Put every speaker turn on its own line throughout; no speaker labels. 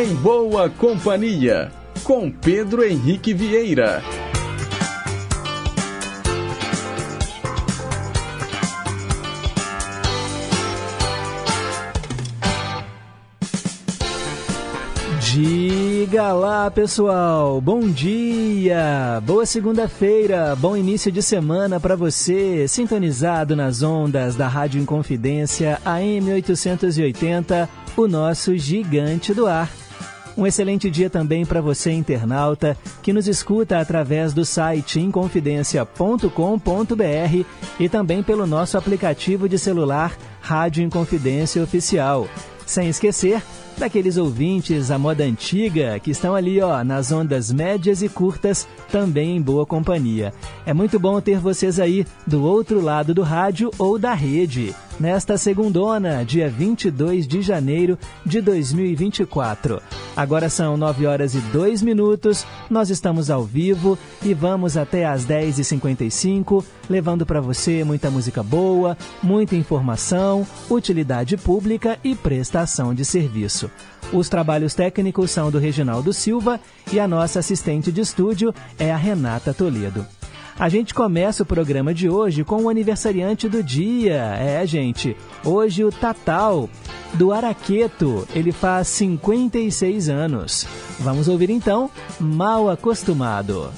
Em Boa Companhia, com Pedro Henrique Vieira.
Diga lá, pessoal. Bom dia. Boa segunda-feira. Bom início de semana para você, sintonizado nas ondas da Rádio Inconfidência AM 880, o nosso gigante do ar. Um excelente dia também para você, internauta, que nos escuta através do site inconfidencia.com.br e também pelo nosso aplicativo de celular Rádio Inconfidência Oficial. Sem esquecer daqueles ouvintes à moda antiga que estão ali, ó, nas ondas médias e curtas, também em boa companhia. É muito bom ter vocês aí do outro lado do rádio ou da rede nesta segundona, dia 22 de janeiro de 2024. Agora são 9 horas e 2 minutos, nós estamos ao vivo e vamos até às 10h55, levando para você muita música boa, muita informação, utilidade pública e prestação de serviço. Os trabalhos técnicos são do Reginaldo Silva e a nossa assistente de estúdio é a Renata Toledo. A gente começa o programa de hoje com o aniversariante do dia. É, gente, hoje o Tatal, do Araqueto. Ele faz 56 anos. Vamos ouvir então Mal Acostumado.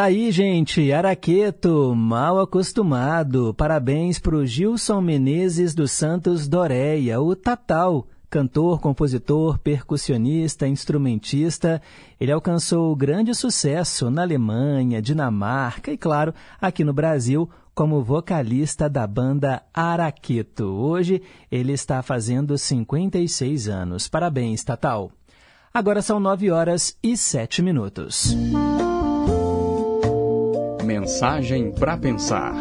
Tá aí, gente, Araqueto, mal acostumado. Parabéns pro Gilson Menezes dos Santos Doreia, o Tatal, cantor, compositor, percussionista, instrumentista. Ele alcançou grande sucesso na Alemanha, Dinamarca e, claro, aqui no Brasil, como vocalista da banda Araqueto. Hoje ele está fazendo 56 anos. Parabéns, Tatal. Agora são nove horas e sete minutos.
Mensagem para pensar.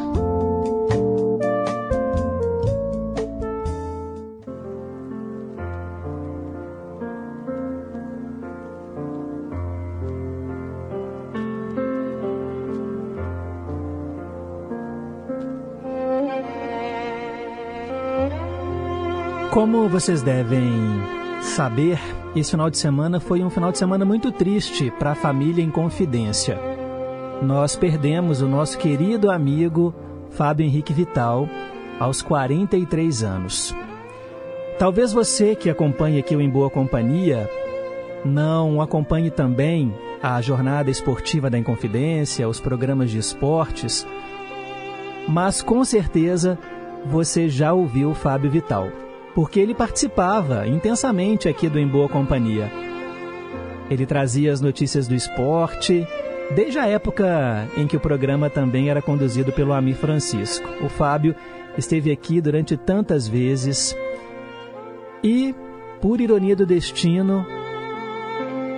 Como vocês devem saber, esse final de semana foi um final de semana muito triste para a família em Confidência. Nós perdemos o nosso querido amigo Fábio Henrique Vital aos 43 anos. Talvez você que acompanha aqui o Em Boa Companhia não acompanhe também a jornada esportiva da Inconfidência, os programas de esportes, mas com certeza você já ouviu o Fábio Vital porque ele participava intensamente aqui do Em Boa Companhia. Ele trazia as notícias do esporte, desde a época em que o programa também era conduzido pelo Amir Francisco. O Fábio esteve aqui durante tantas vezes e, por ironia do destino,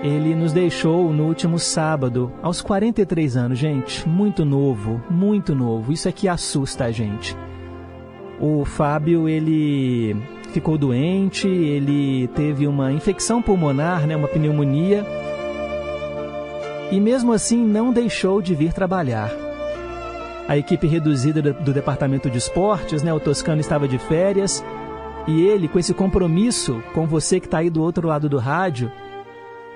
ele nos deixou no último sábado, aos 43 anos, gente. Muito novo, muito novo. Isso é que assusta a gente. O Fábio, ele ficou doente, ele teve uma infecção pulmonar, né, uma pneumonia, e mesmo assim não deixou de vir trabalhar. A equipe reduzida do departamento de esportes, né, o Toscano estava de férias, e ele, com esse compromisso com você que está aí do outro lado do rádio,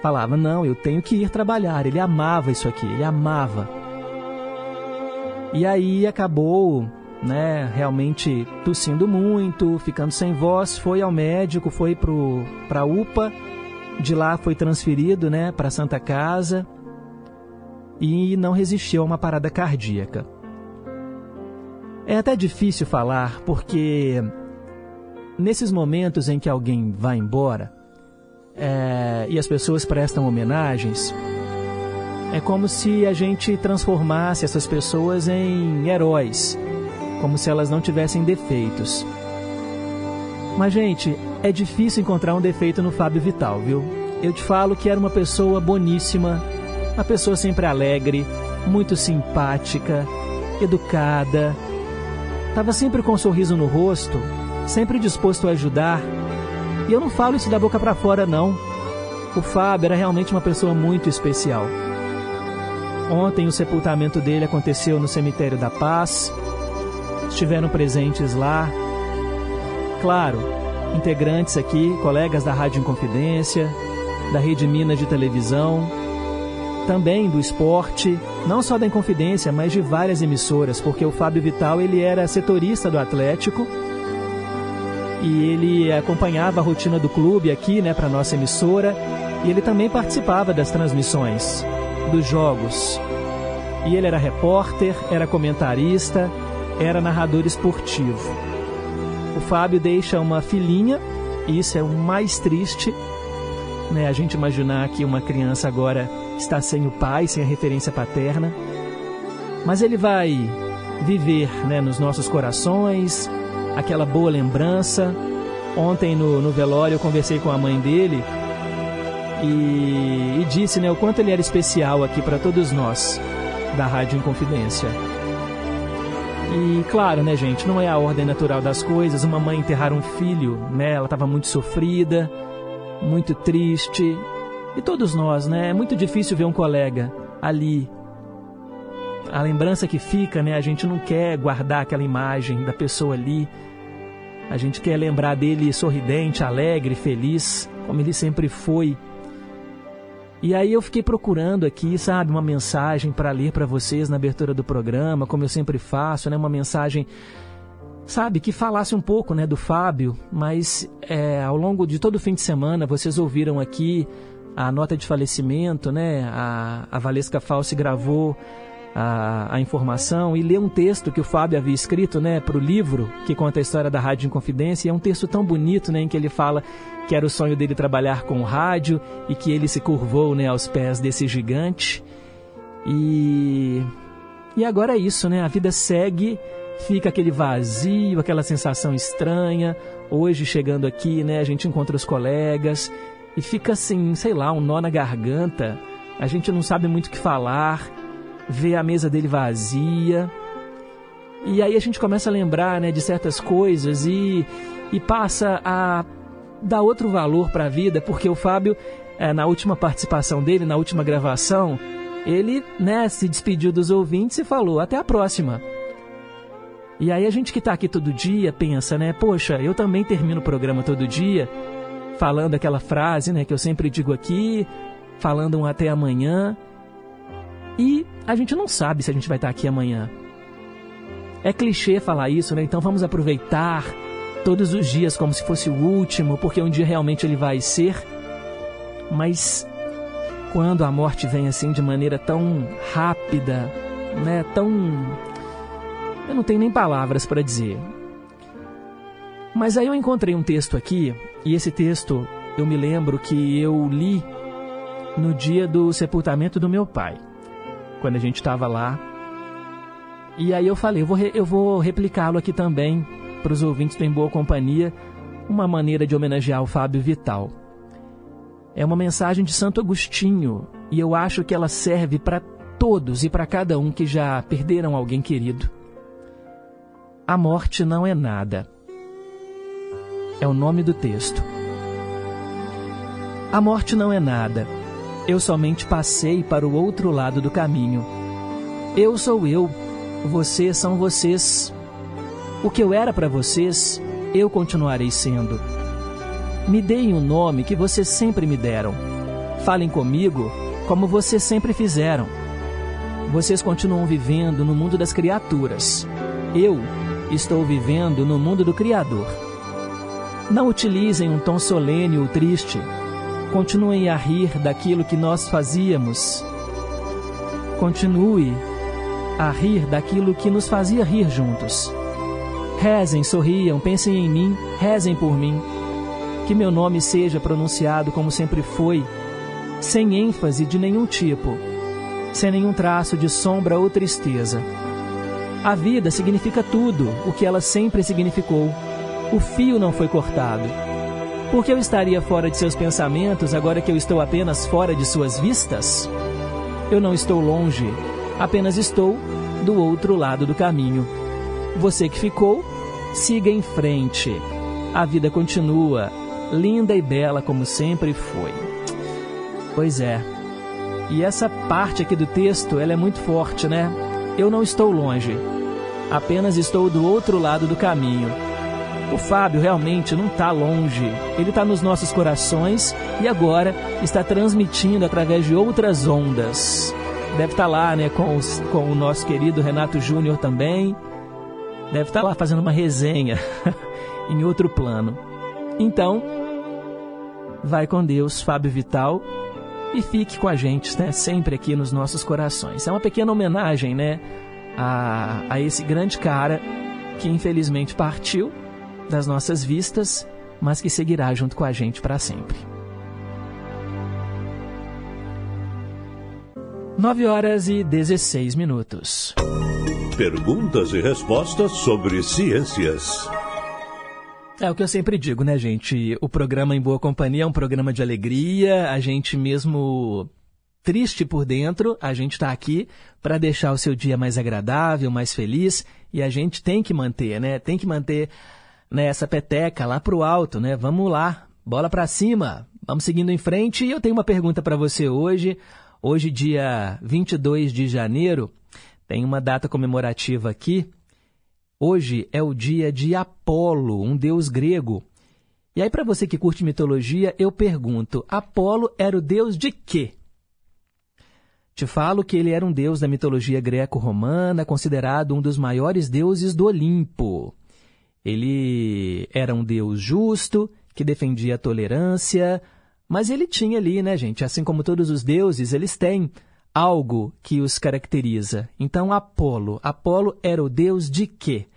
falava: Não, eu tenho que ir trabalhar. Ele amava isso aqui, ele amava. E aí acabou né, realmente tossindo muito, ficando sem voz, foi ao médico, foi para a UPA, de lá foi transferido né, para Santa Casa e não resistiu a uma parada cardíaca. É até difícil falar porque nesses momentos em que alguém vai embora é, e as pessoas prestam homenagens, é como se a gente transformasse essas pessoas em heróis como se elas não tivessem defeitos. Mas, gente, é difícil encontrar um defeito no Fábio Vital, viu? Eu te falo que era uma pessoa boníssima, uma pessoa sempre alegre, muito simpática, educada. Estava sempre com um sorriso no rosto, sempre disposto a ajudar. E eu não falo isso da boca para fora, não. O Fábio era realmente uma pessoa muito especial. Ontem o sepultamento dele aconteceu no Cemitério da Paz estiveram presentes lá. Claro, integrantes aqui, colegas da Rádio Inconfidência, da Rede Minas de Televisão, também do esporte, não só da Inconfidência, mas de várias emissoras, porque o Fábio Vital ele era setorista do Atlético e ele acompanhava a rotina do clube aqui, né, para nossa emissora, e ele também participava das transmissões dos jogos. E ele era repórter, era comentarista, era narrador esportivo. O Fábio deixa uma filhinha, e isso é o mais triste, né? A gente imaginar que uma criança agora está sem o pai, sem a referência paterna. Mas ele vai viver né, nos nossos corações, aquela boa lembrança. Ontem no, no velório eu conversei com a mãe dele e, e disse né, o quanto ele era especial aqui para todos nós da Rádio Inconfidência. E claro, né, gente, não é a ordem natural das coisas. Uma mãe enterrar um filho, né? Ela estava muito sofrida, muito triste. E todos nós, né? É muito difícil ver um colega ali. A lembrança que fica, né? A gente não quer guardar aquela imagem da pessoa ali. A gente quer lembrar dele sorridente, alegre, feliz, como ele sempre foi. E aí eu fiquei procurando aqui, sabe, uma mensagem para ler para vocês na abertura do programa, como eu sempre faço, né, uma mensagem, sabe, que falasse um pouco, né, do Fábio, mas é, ao longo de todo o fim de semana vocês ouviram aqui a nota de falecimento, né, a, a Valesca Falsi gravou a, a, informação e ler um texto que o Fábio havia escrito né, para o livro que conta a história da Rádio Inconfidência. E é um texto tão bonito né, em que ele fala que era o sonho dele trabalhar com o rádio e que ele se curvou né, aos pés desse gigante. E, e agora é isso, né? A vida segue, fica aquele vazio, aquela sensação estranha. Hoje, chegando aqui, né, a gente encontra os colegas e fica assim, sei lá, um nó na garganta. A gente não sabe muito o que falar vê a mesa dele vazia. E aí a gente começa a lembrar né, de certas coisas e, e passa a dar outro valor para a vida, porque o Fábio, é, na última participação dele, na última gravação, ele né, se despediu dos ouvintes e falou: até a próxima. E aí a gente que está aqui todo dia pensa, né? Poxa, eu também termino o programa todo dia falando aquela frase, né, que eu sempre digo aqui, falando um até amanhã. E a gente não sabe se a gente vai estar aqui amanhã. É clichê falar isso, né? Então vamos aproveitar todos os dias como se fosse o último, porque um dia realmente ele vai ser. Mas quando a morte vem assim de maneira tão rápida, né? Tão eu não tenho nem palavras para dizer. Mas aí eu encontrei um texto aqui, e esse texto eu me lembro que eu li no dia do sepultamento do meu pai quando a gente estava lá. E aí eu falei, eu vou, eu vou replicá-lo aqui também para os ouvintes do Em Boa Companhia, uma maneira de homenagear o Fábio Vital. É uma mensagem de Santo Agostinho e eu acho que ela serve para todos e para cada um que já perderam alguém querido. A morte não é nada. É o nome do texto. A morte não é nada eu somente passei para o outro lado do caminho. Eu sou eu, vocês são vocês. O que eu era para vocês, eu continuarei sendo. Me deem o um nome que vocês sempre me deram. Falem comigo como vocês sempre fizeram. Vocês continuam vivendo no mundo das criaturas. Eu estou vivendo no mundo do Criador. Não utilizem um tom solene ou triste Continuem a rir daquilo que nós fazíamos. Continue a rir daquilo que nos fazia rir juntos. Rezem, sorriam, pensem em mim, rezem por mim. Que meu nome seja pronunciado como sempre foi, sem ênfase de nenhum tipo, sem nenhum traço de sombra ou tristeza. A vida significa tudo o que ela sempre significou. O fio não foi cortado por que eu estaria fora de seus pensamentos agora que eu estou apenas fora de suas vistas? Eu não estou longe, apenas estou do outro lado do caminho. Você que ficou, siga em frente. A vida continua, linda e bela como sempre foi. Pois é. E essa parte aqui do texto, ela é muito forte, né? Eu não estou longe, apenas estou do outro lado do caminho. O Fábio realmente não está longe, ele está nos nossos corações e agora está transmitindo através de outras ondas. Deve estar tá lá né, com, os, com o nosso querido Renato Júnior também. Deve estar tá lá fazendo uma resenha em outro plano. Então, vai com Deus, Fábio Vital, e fique com a gente, né, sempre aqui nos nossos corações. É uma pequena homenagem né, a, a esse grande cara que infelizmente partiu das nossas vistas, mas que seguirá junto com a gente para sempre. 9 horas e 16 minutos.
Perguntas e respostas sobre ciências.
É o que eu sempre digo, né, gente? O programa Em Boa Companhia é um programa de alegria. A gente mesmo triste por dentro, a gente está aqui para deixar o seu dia mais agradável, mais feliz. E a gente tem que manter, né? Tem que manter né, essa peteca lá pro alto, né? Vamos lá, bola para cima. Vamos seguindo em frente. E eu tenho uma pergunta para você hoje. Hoje, dia 22 de janeiro, tem uma data comemorativa aqui. Hoje é o dia de Apolo, um deus grego. E aí, para você que curte mitologia, eu pergunto: Apolo era o deus de quê? Te falo que ele era um deus da mitologia greco-romana, considerado um dos maiores deuses do Olimpo. Ele era um deus justo, que defendia a tolerância, mas ele tinha ali, né, gente? Assim como todos os deuses, eles têm algo que os caracteriza. Então, Apolo. Apolo era o deus de quê?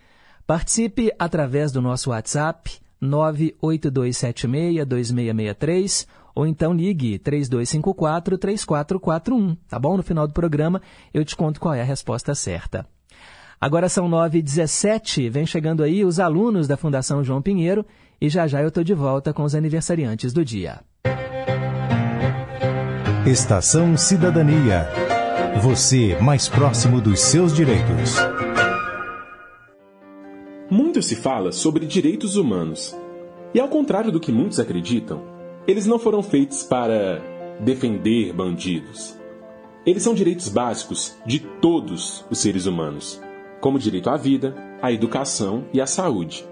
Participe através do nosso WhatsApp 982762663 ou então ligue 3254-3441, tá bom? No final do programa eu te conto qual é a resposta certa. Agora são 9h17, vem chegando aí os alunos da Fundação João Pinheiro e já já eu estou de volta com os aniversariantes do dia.
Estação Cidadania. Você mais próximo dos seus direitos.
Muito se fala sobre direitos humanos. E ao contrário do que muitos acreditam, eles não foram feitos para defender bandidos. Eles são direitos básicos de todos os seres humanos, como direito à vida, à educação e à saúde,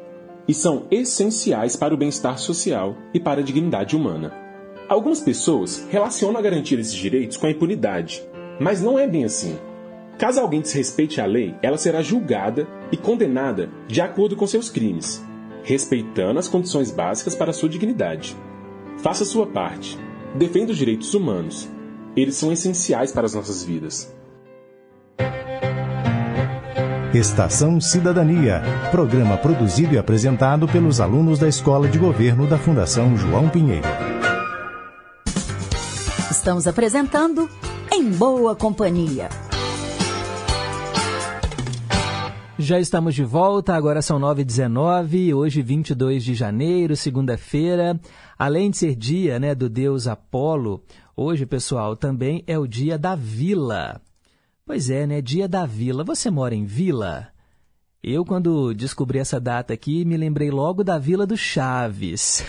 e são essenciais para o bem-estar social e para a dignidade humana. Algumas pessoas relacionam a garantia desses direitos com a impunidade, mas não é bem assim. Caso alguém desrespeite a lei, ela será julgada e condenada de acordo com seus crimes, respeitando as condições básicas para sua dignidade. Faça sua parte. Defenda os direitos humanos. Eles são essenciais para as nossas vidas.
Estação Cidadania, programa produzido e apresentado pelos alunos da Escola de Governo da Fundação João Pinheiro.
Estamos apresentando Em Boa Companhia.
Já estamos de volta, agora são 9h19, hoje 22 de janeiro, segunda-feira. Além de ser dia né, do deus Apolo, hoje, pessoal, também é o dia da vila. Pois é, né? Dia da vila. Você mora em vila? Eu, quando descobri essa data aqui, me lembrei logo da Vila do Chaves.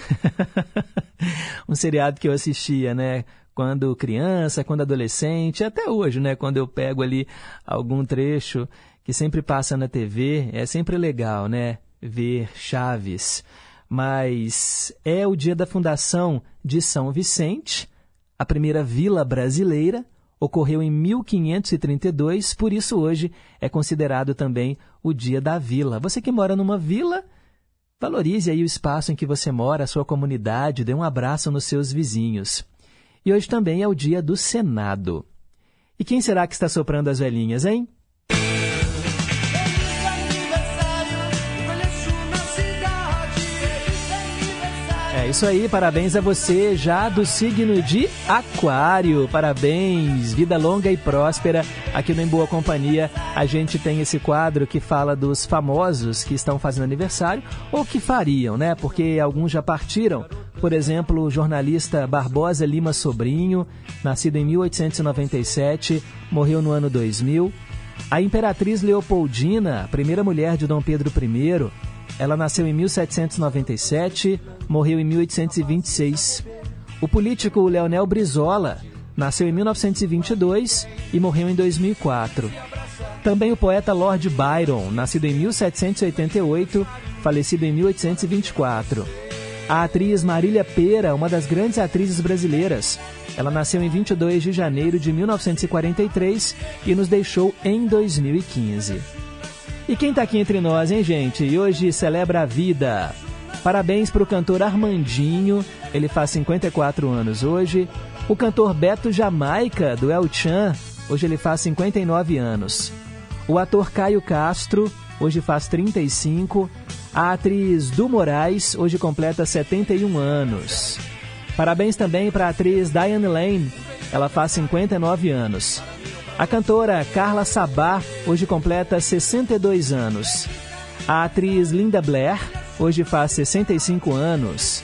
um seriado que eu assistia, né? quando criança, quando adolescente, até hoje, né? Quando eu pego ali algum trecho que sempre passa na TV, é sempre legal, né? Ver Chaves. Mas é o dia da fundação de São Vicente, a primeira vila brasileira, ocorreu em 1532, por isso hoje é considerado também o dia da vila. Você que mora numa vila, valorize aí o espaço em que você mora, a sua comunidade, dê um abraço nos seus vizinhos. E hoje também é o dia do Senado. E quem será que está soprando as velhinhas, hein? É isso aí, parabéns a você já do signo de Aquário. Parabéns, vida longa e próspera. Aqui no Em Boa Companhia a gente tem esse quadro que fala dos famosos que estão fazendo aniversário ou que fariam, né? Porque alguns já partiram. Por exemplo, o jornalista Barbosa Lima Sobrinho, nascido em 1897, morreu no ano 2000. A imperatriz Leopoldina, primeira mulher de Dom Pedro I, ela nasceu em 1797, morreu em 1826. O político Leonel Brizola nasceu em 1922 e morreu em 2004. Também o poeta Lord Byron, nascido em 1788, falecido em 1824. A atriz Marília Pera, uma das grandes atrizes brasileiras. Ela nasceu em 22 de janeiro de 1943 e nos deixou em 2015. E quem está aqui entre nós, hein, gente? E hoje celebra a vida. Parabéns para o cantor Armandinho, ele faz 54 anos hoje. O cantor Beto Jamaica, do El Chan, hoje ele faz 59 anos. O ator Caio Castro, hoje faz 35. A atriz Du Moraes, hoje completa 71 anos. Parabéns também para a atriz Diane Lane, ela faz 59 anos. A cantora Carla Sabá hoje completa 62 anos. A atriz Linda Blair hoje faz 65 anos.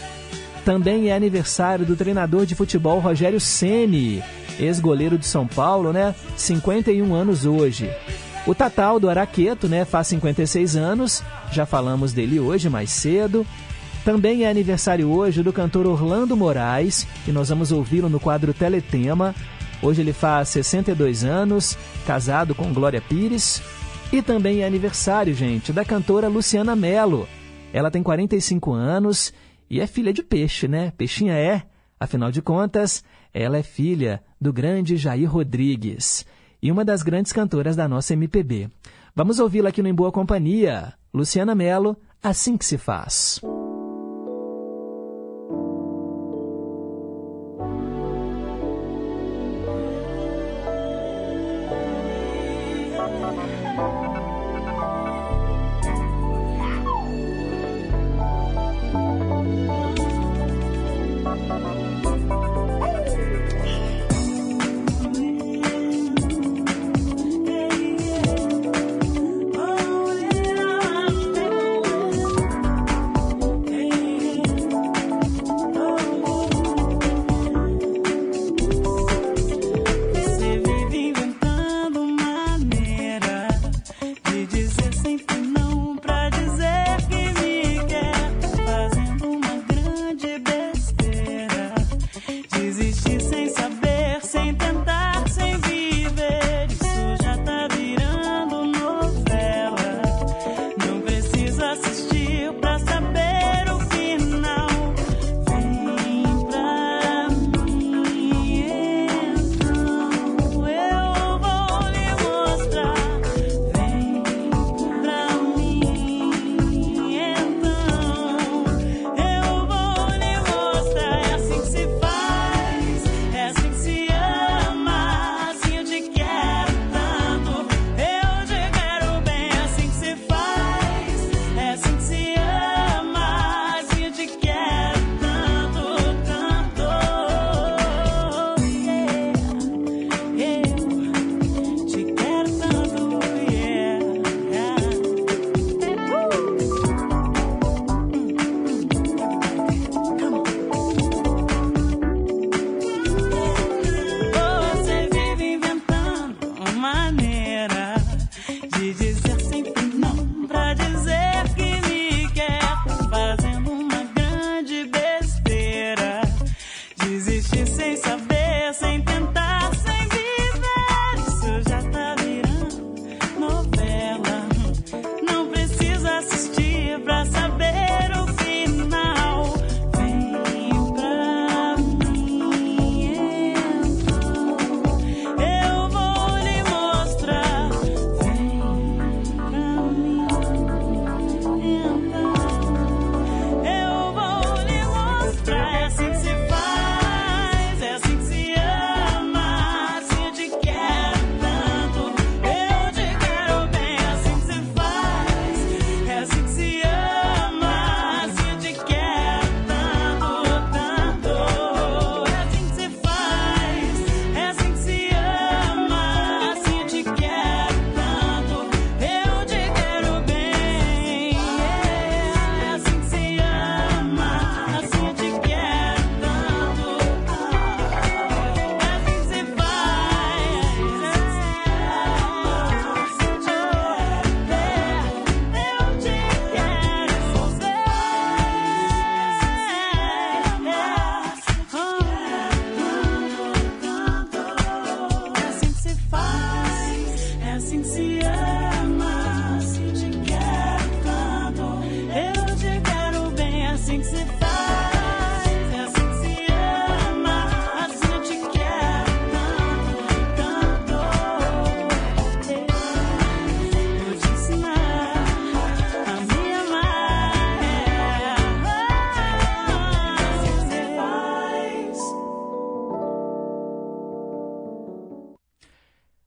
Também é aniversário do treinador de futebol Rogério Ceni, ex-goleiro de São Paulo, né? 51 anos hoje. O Tatal do Araqueto, né, faz 56 anos, já falamos dele hoje mais cedo. Também é aniversário hoje do cantor Orlando Moraes, e nós vamos ouvi-lo no quadro Teletema. Hoje ele faz 62 anos, casado com Glória Pires. E também é aniversário, gente, da cantora Luciana Mello. Ela tem 45 anos e é filha de peixe, né? Peixinha é. Afinal de contas, ela é filha do grande Jair Rodrigues e uma das grandes cantoras da nossa MPB. Vamos ouvi-la aqui no Em Boa Companhia. Luciana Mello, assim que se faz.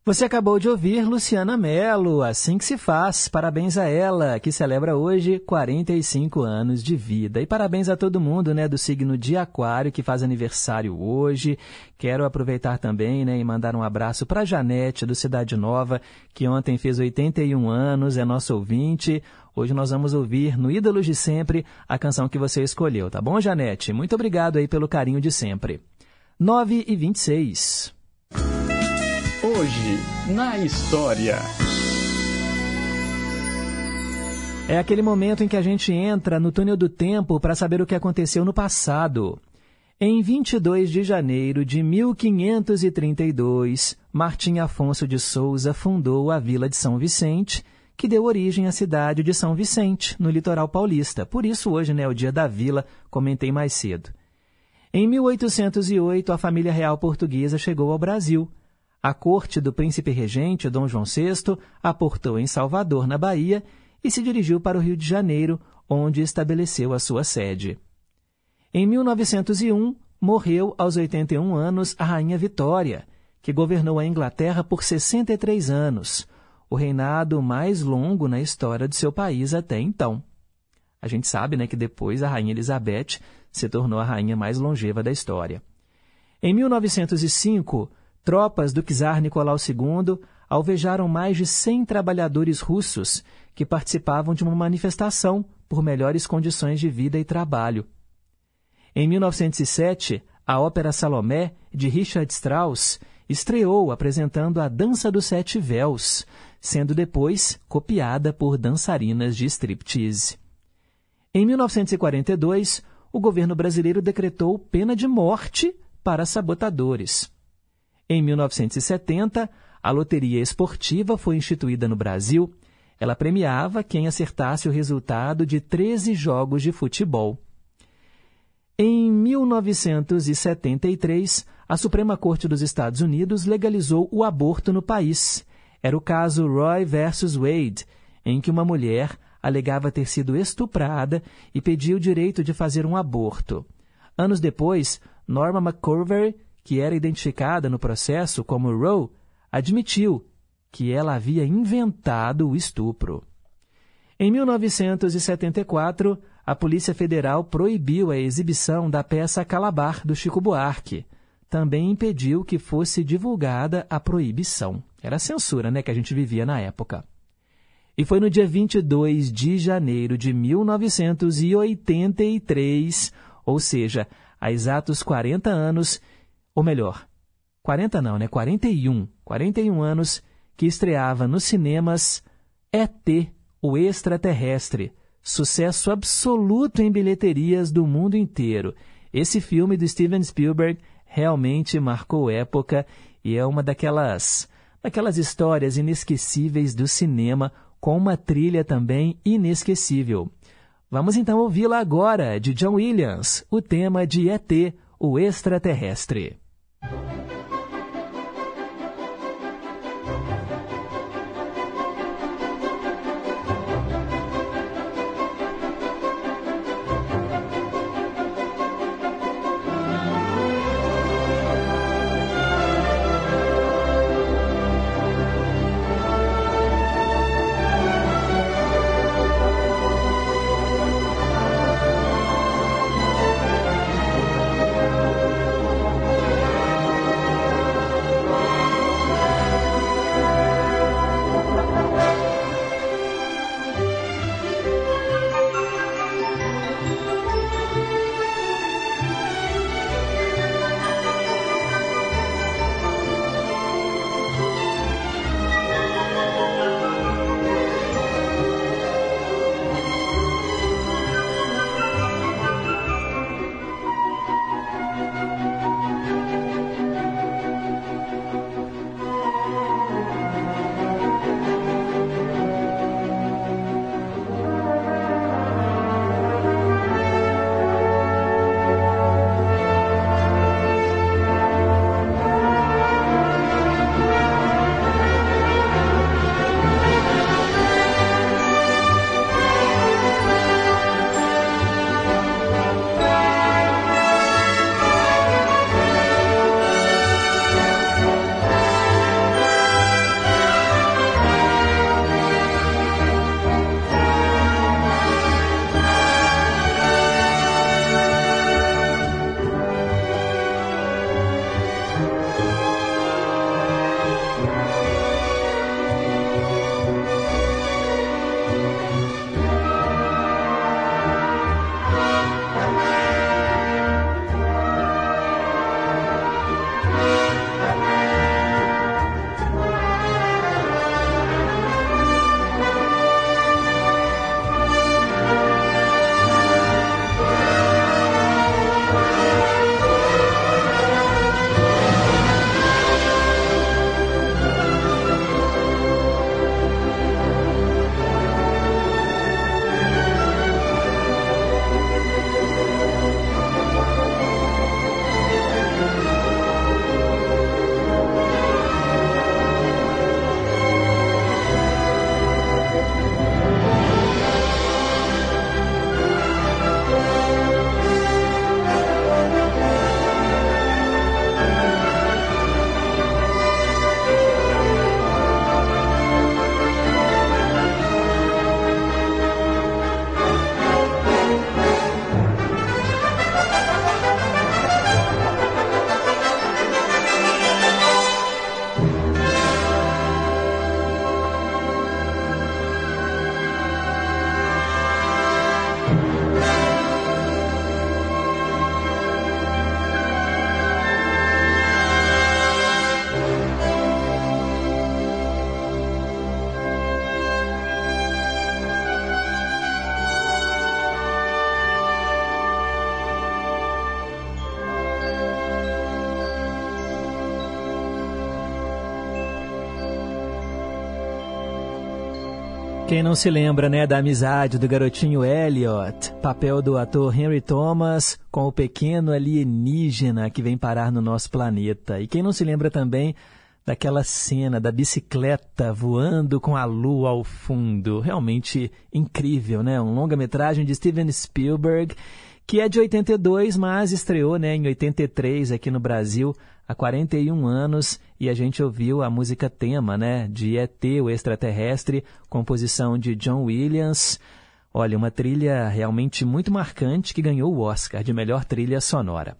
Você acabou de ouvir Luciana Mello, assim que se faz. Parabéns a ela, que celebra hoje 45 anos de vida. E parabéns a todo mundo, né, do signo de Aquário, que faz aniversário hoje. Quero aproveitar também, né, e mandar um abraço para Janete, do Cidade Nova, que ontem fez 81 anos, é nosso ouvinte. Hoje nós vamos ouvir no Ídolos de Sempre a canção que você escolheu, tá bom, Janete? Muito obrigado aí pelo carinho de sempre. 9 e 26.
Hoje, na história.
É aquele momento em que a gente entra no túnel do tempo para saber o que aconteceu no passado. Em 22 de janeiro de 1532, Martim Afonso de Souza fundou a Vila de São Vicente, que deu origem à cidade de São Vicente, no litoral paulista. Por isso, hoje né, é o dia da vila, comentei mais cedo. Em 1808, a família real portuguesa chegou ao Brasil. A corte do príncipe regente Dom João VI aportou em Salvador, na Bahia, e se dirigiu para o Rio de Janeiro, onde estabeleceu a sua sede. Em 1901, morreu aos 81 anos a Rainha Vitória, que governou a Inglaterra por 63 anos, o reinado mais longo na história de seu país até então. A gente sabe né, que depois a Rainha Elizabeth se tornou a rainha mais longeva da história. Em 1905, tropas do czar Nicolau II alvejaram mais de 100 trabalhadores russos que participavam de uma manifestação por melhores condições de vida e trabalho. Em 1907, a ópera Salomé, de Richard Strauss, estreou apresentando a Dança dos Sete Véus, sendo depois copiada por dançarinas de striptease. Em 1942, o governo brasileiro decretou pena de morte para sabotadores. Em 1970, a loteria esportiva foi instituída no Brasil. Ela premiava quem acertasse o resultado de 13 jogos de futebol. Em 1973, a Suprema Corte dos Estados Unidos legalizou o aborto no país. Era o caso Roy versus Wade, em que uma mulher alegava ter sido estuprada e pedia o direito de fazer um aborto. Anos depois, Norma McCorvey que era identificada no processo como Roe, admitiu que ela havia inventado o estupro. Em 1974, a Polícia Federal proibiu a exibição da peça Calabar do Chico Buarque. Também impediu que fosse divulgada a proibição. Era a censura né, que a gente vivia na época. E foi no dia 22 de janeiro de 1983, ou seja, há exatos 40 anos, ou melhor, 40 não, né? 41, 41 anos que estreava nos cinemas ET, o extraterrestre, sucesso absoluto em bilheterias do mundo inteiro. Esse filme do Steven Spielberg realmente marcou época e é uma daquelas daquelas histórias inesquecíveis do cinema com uma trilha também inesquecível. Vamos então ouvi-la agora de John Williams, o tema de ET, o extraterrestre. Quem não se lembra, né, da amizade do garotinho Elliot, papel do ator Henry Thomas com o pequeno alienígena que vem parar no nosso planeta. E quem não se lembra também daquela cena da bicicleta voando com a lua ao fundo. Realmente incrível, né? Um longa-metragem de Steven Spielberg, que é de 82, mas estreou né, em 83 aqui no Brasil, há 41 anos, e a gente ouviu a música tema né, de ET, o extraterrestre, composição de John Williams. Olha, uma trilha realmente muito marcante que ganhou o Oscar de melhor trilha sonora.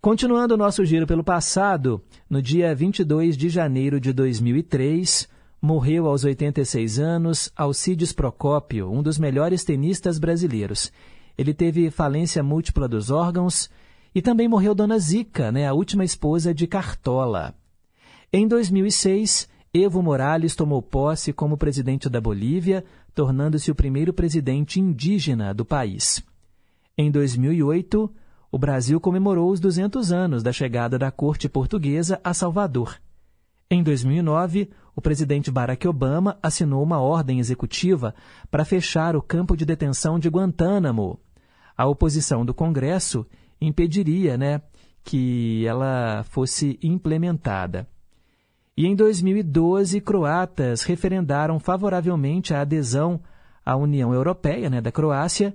Continuando o nosso giro pelo passado, no dia 22 de janeiro de 2003, morreu aos 86 anos Alcides Procópio, um dos melhores tenistas brasileiros. Ele teve falência múltipla dos órgãos e também morreu Dona Zica, né, a última esposa de Cartola. Em 2006, Evo Morales tomou posse como presidente da Bolívia, tornando-se o primeiro presidente indígena do país. Em 2008, o Brasil comemorou os 200 anos da chegada da corte portuguesa a Salvador. Em 2009, o presidente Barack Obama assinou uma ordem executiva para fechar o campo de detenção de Guantánamo. A oposição do Congresso impediria né, que ela fosse implementada. E em 2012, croatas referendaram favoravelmente a adesão à União Europeia né, da Croácia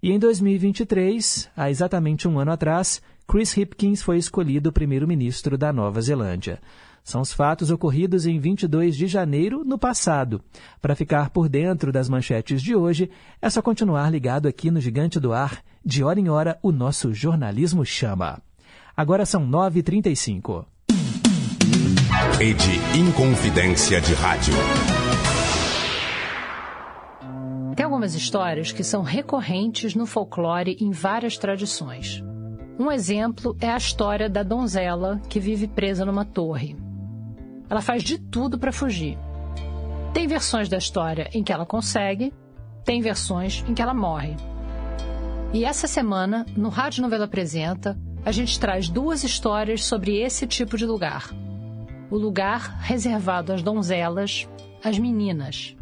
e em 2023, há exatamente um ano atrás, Chris Hipkins foi escolhido primeiro-ministro da Nova Zelândia. São os fatos ocorridos em 22 de janeiro no passado. Para ficar por dentro das manchetes de hoje, é só continuar ligado aqui no Gigante do Ar. De hora em hora, o nosso jornalismo chama. Agora são 9h35.
Rede Inconfidência de Rádio.
Tem algumas histórias que são recorrentes no folclore em várias tradições. Um exemplo é a história da donzela que vive presa numa torre. Ela faz de tudo para fugir. Tem versões da história em que ela consegue, tem versões em que ela morre. E essa semana, no Rádio Novela Apresenta, a gente traz duas histórias sobre esse tipo de lugar. O lugar reservado às donzelas, às meninas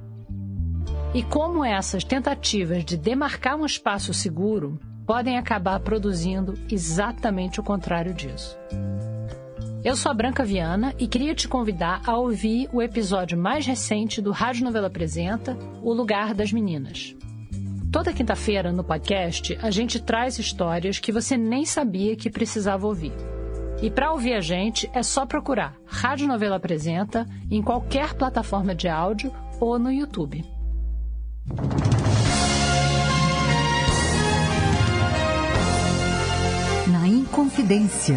e como essas tentativas de demarcar um espaço seguro podem acabar produzindo exatamente o contrário disso. Eu sou a Branca Viana e queria te convidar a ouvir o episódio mais recente do Rádio Novela Apresenta, O Lugar das Meninas. Toda quinta-feira no podcast a gente traz histórias que você nem sabia que precisava ouvir. E para ouvir a gente é só procurar Rádio Novela Apresenta em qualquer plataforma de áudio ou no YouTube.
Na Inconfidência.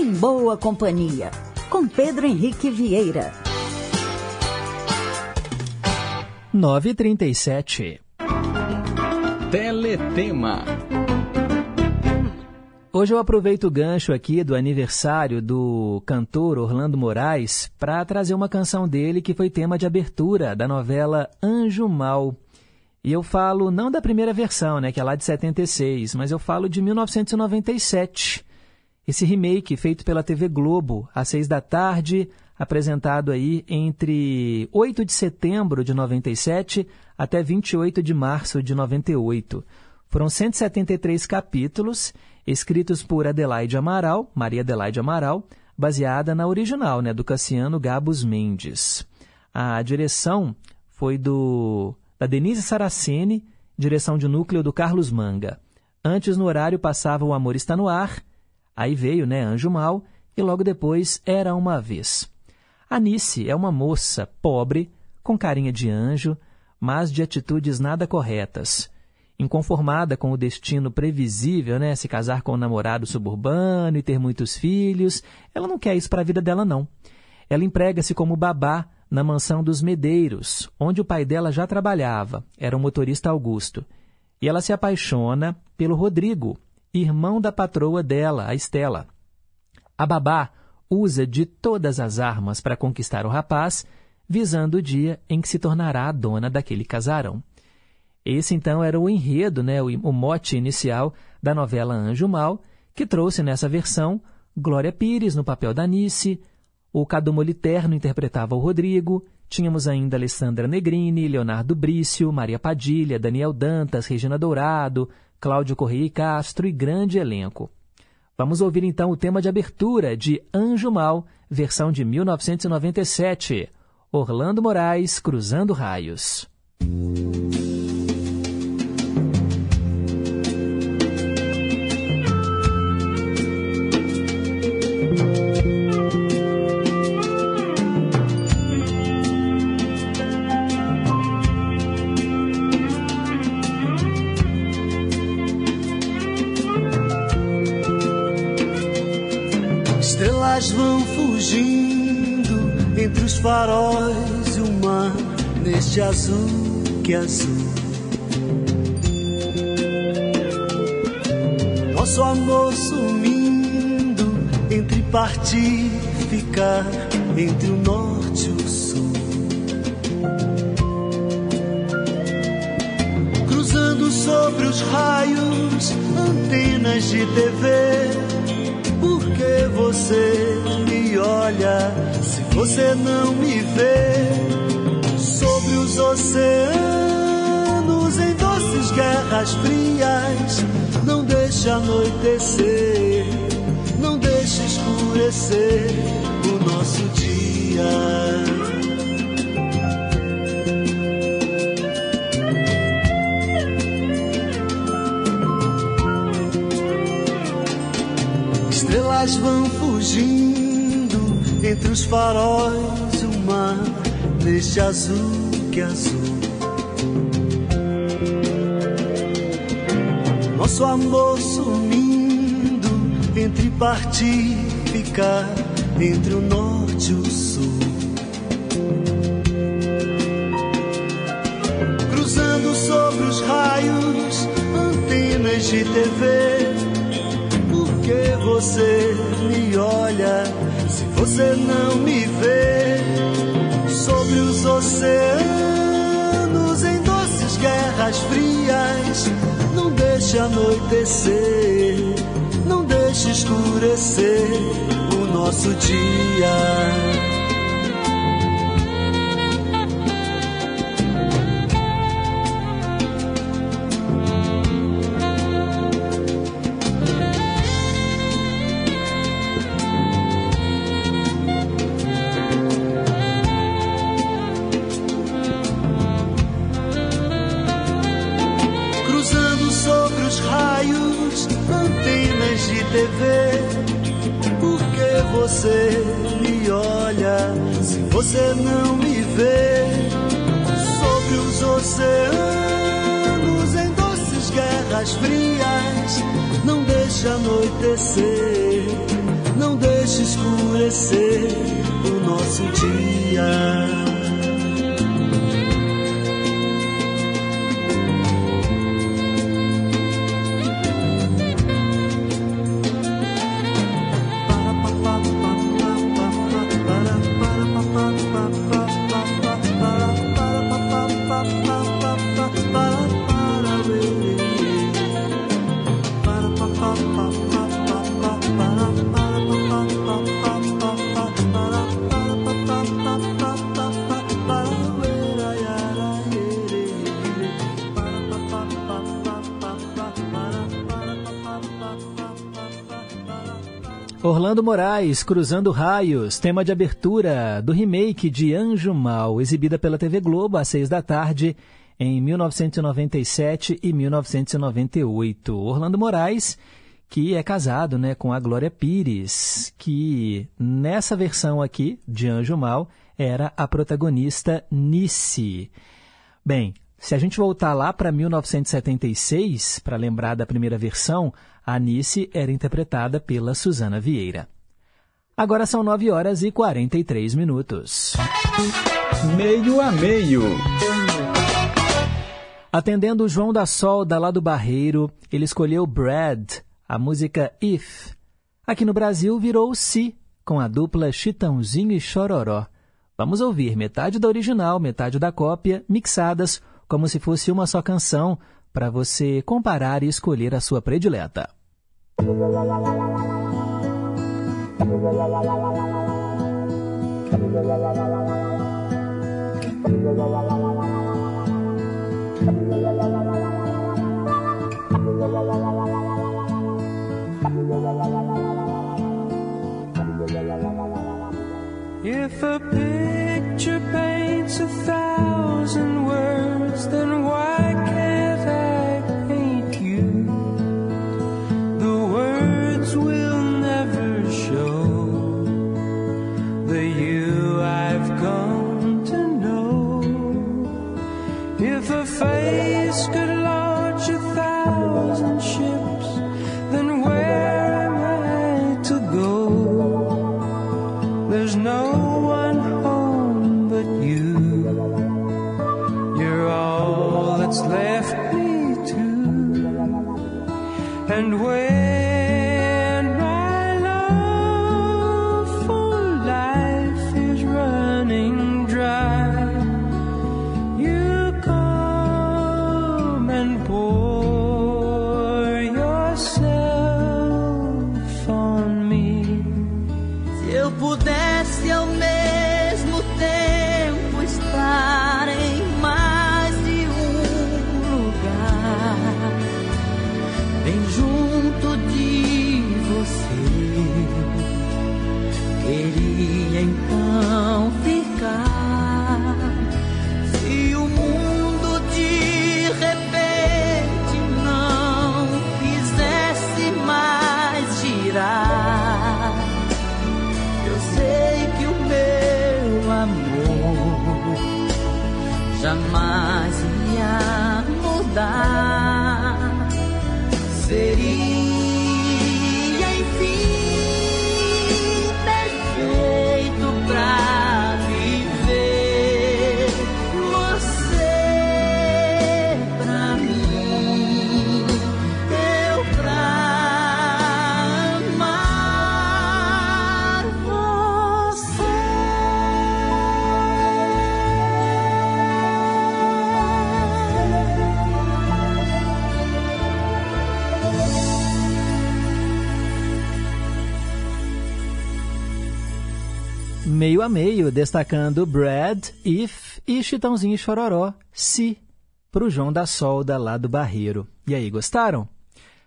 Em Boa Companhia, com Pedro Henrique Vieira.
9h37.
Teletema.
Hoje eu aproveito o gancho aqui do aniversário do cantor Orlando Moraes para trazer uma canção dele que foi tema de abertura da novela Anjo Mal. E eu falo não da primeira versão, né, que é lá de 76, mas eu falo de 1997. Esse remake feito pela TV Globo, às seis da tarde, apresentado aí entre 8 de setembro de 97 até 28 de março de 98. Foram 173 capítulos escritos por Adelaide Amaral, Maria Adelaide Amaral, baseada na original, né, do Cassiano Gabos Mendes. A direção foi do da Denise Saraceni, direção de núcleo do Carlos Manga. Antes no horário passava O Amor Está no Ar, aí veio, né, Anjo Mal, e logo depois Era Uma Vez. Anice é uma moça pobre, com carinha de anjo, mas de atitudes nada corretas. Inconformada com o destino previsível, né, se casar com um namorado suburbano e ter muitos filhos, ela não quer isso para a vida dela não. Ela emprega-se como babá na mansão dos Medeiros, onde o pai dela já trabalhava, era o motorista Augusto. E ela se apaixona pelo Rodrigo, irmão da patroa dela, a Estela. A babá usa de todas as armas para conquistar o rapaz, visando o dia em que se tornará a dona daquele casarão. Esse então era o enredo, né, o, mote inicial da novela Anjo Mal, que trouxe nessa versão Glória Pires no papel da Nice, o Cadu Moliterno interpretava o Rodrigo, tínhamos ainda Alessandra Negrini, Leonardo Brício, Maria Padilha, Daniel Dantas, Regina Dourado, Cláudio Correia e Castro e grande elenco. Vamos ouvir então o tema de abertura de Anjo Mal, versão de 1997. Orlando Moraes, Cruzando Raios.
Estrelas vão fugindo entre os faróis e o mar neste azul que é azul. Nosso amor sumindo entre partir e ficar entre o norte e o sul. Cruzando sobre os raios, antenas de TV porque você me olha se você não me vê. Sobre os oceanos em doces guerras frias não deixa anoitecer não deixa escurecer o nosso dia Estrelas vão fugindo entre os faróis o mar, neste azul que é azul. Nosso amor sumindo entre partir e ficar, entre o norte e o sul. Cruzando sobre os raios, antenas de TV porque você me olha se você não me vê. Sobre os oceanos em doces guerras frias não deixe anoitecer não deixe escurecer o nosso dia
Moraes, Cruzando Raios, tema de abertura do remake de Anjo Mal, exibida pela TV Globo às seis da tarde em 1997 e 1998. Orlando Moraes, que é casado né, com a Glória Pires, que nessa versão aqui de Anjo Mal era a protagonista Nice. Bem, Se a gente voltar lá para 1976, para lembrar da primeira versão, a Anice era interpretada pela Susana Vieira. Agora são 9 horas e 43 minutos.
Meio a meio.
Atendendo o João da Solda lá do Barreiro, ele escolheu Brad, a música If. Aqui no Brasil virou Si, com a dupla Chitãozinho e Chororó. Vamos ouvir metade da original, metade da cópia, mixadas como se fosse uma só canção, para você comparar e escolher a sua predileta.
If a picture paints a thousand words, then why
destacando Brad, If e Chitãozinho e Chororó, Si, pro João da Solda lá do Barreiro. E aí, gostaram?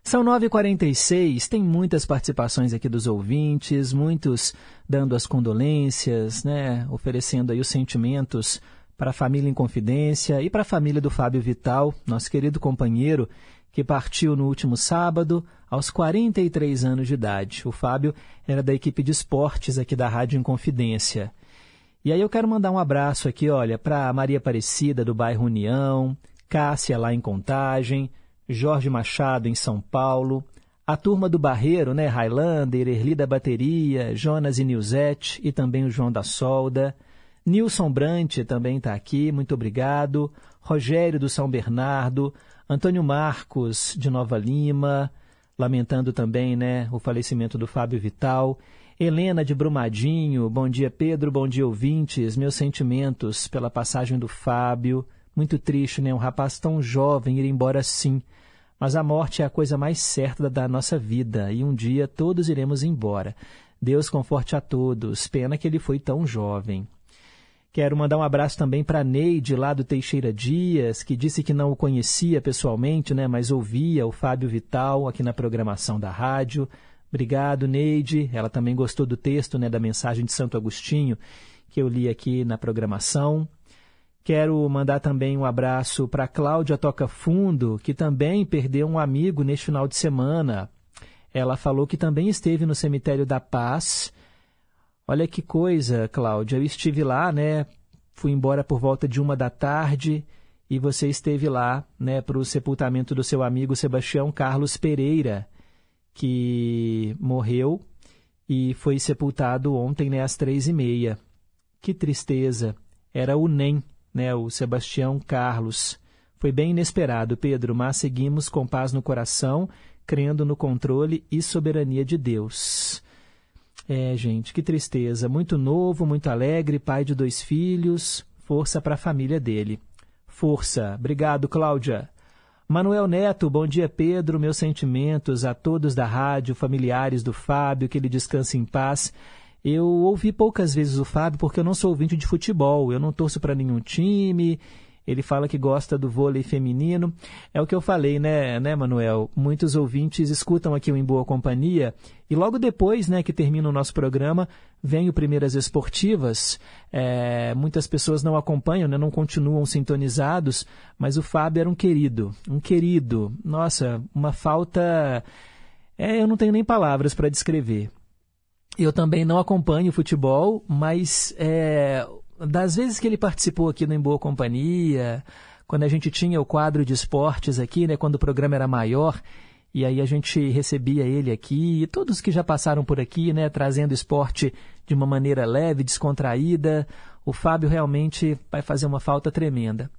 São 9h46, tem muitas participações aqui dos ouvintes, muitos dando as condolências, né, oferecendo aí os sentimentos para a família em confidência e para a família do Fábio Vital, nosso querido companheiro, que partiu no último sábado, aos 43 anos de idade. O Fábio era da equipe de esportes aqui da Rádio Inconfidência. E aí eu quero mandar um abraço aqui, olha, para Maria Aparecida, do bairro União, Cássia, lá em Contagem, Jorge Machado, em São Paulo, a turma do Barreiro, né, Highlander, Erli da Bateria, Jonas e Nilzete e também o João da Solda, Nilson Brant também está aqui, muito obrigado, Rogério do São Bernardo, Antônio Marcos de Nova Lima, lamentando também né, o falecimento do Fábio Vital. Helena de Brumadinho, bom dia Pedro, bom dia ouvintes, meus sentimentos pela passagem do Fábio. Muito triste, né? Um rapaz tão jovem ir embora assim. Mas a morte é a coisa mais certa da nossa vida e um dia todos iremos embora. Deus conforte a todos. Pena que ele foi tão jovem. Quero mandar um abraço também para Neide, lá do Teixeira Dias, que disse que não o conhecia pessoalmente, né, mas ouvia o Fábio Vital aqui na programação da rádio. Obrigado, Neide. Ela também gostou do texto né, da mensagem de Santo Agostinho, que eu li aqui na programação. Quero mandar também um abraço para Cláudia Toca Fundo, que também perdeu um amigo neste final de semana. Ela falou que também esteve no Cemitério da Paz. Olha que coisa, Cláudia. Eu estive lá, né? Fui embora por volta de uma da tarde e você esteve lá né, para o sepultamento do seu amigo Sebastião Carlos Pereira, que morreu e foi sepultado ontem né, às três e meia. Que tristeza! Era o NEM, né, o Sebastião Carlos. Foi bem inesperado, Pedro, mas seguimos com paz no coração, crendo no controle e soberania de Deus. É, gente, que tristeza. Muito novo, muito alegre, pai de dois filhos. Força para a família dele. Força. Obrigado, Cláudia. Manuel Neto, bom dia, Pedro. Meus sentimentos a todos da rádio, familiares do Fábio, que ele descanse em paz. Eu ouvi poucas vezes o Fábio porque eu não sou ouvinte de futebol, eu não torço para nenhum time ele fala que gosta do vôlei feminino. É o que eu falei, né, né, Manuel? Muitos ouvintes escutam aqui o Em Boa Companhia e logo depois, né, que termina o nosso programa, vem o Primeiras Esportivas. É, muitas pessoas não acompanham, né, não continuam sintonizados, mas o Fábio era um querido, um querido. Nossa, uma falta. É, eu não tenho nem palavras para descrever. Eu também não acompanho futebol, mas é, das vezes que ele participou aqui no Em Boa Companhia, quando a gente tinha o quadro de esportes aqui, né, quando o programa era maior, e aí a gente recebia ele aqui, e todos que já passaram por aqui, né, trazendo esporte de uma maneira leve, descontraída, o Fábio realmente vai fazer uma falta tremenda.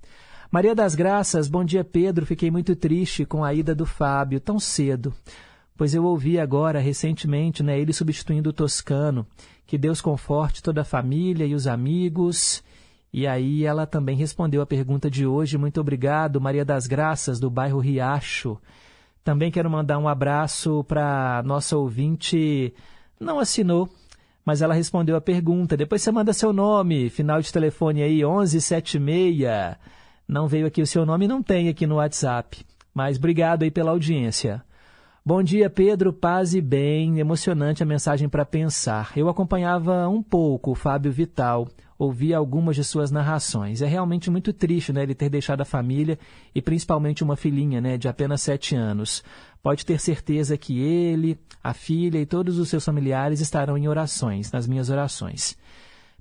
Maria das Graças, bom dia Pedro, fiquei muito triste com a ida do Fábio tão cedo, pois eu ouvi agora recentemente, né, ele substituindo o Toscano, que Deus conforte toda a família e os amigos. E aí ela também respondeu a pergunta de hoje. Muito obrigado, Maria das Graças, do bairro Riacho. Também quero mandar um abraço para nossa ouvinte, não assinou, mas ela respondeu a pergunta. Depois você manda seu nome, final de telefone aí 1176. Não veio aqui o seu nome, não tem aqui no WhatsApp. Mas obrigado aí pela audiência. Bom dia, Pedro. Paz e bem. Emocionante a mensagem para pensar. Eu acompanhava um pouco o Fábio Vital, ouvi algumas de suas narrações. É realmente muito triste né, ele ter deixado a família e principalmente uma filhinha né, de apenas sete anos. Pode ter certeza que ele, a filha e todos os seus familiares estarão em orações, nas minhas orações.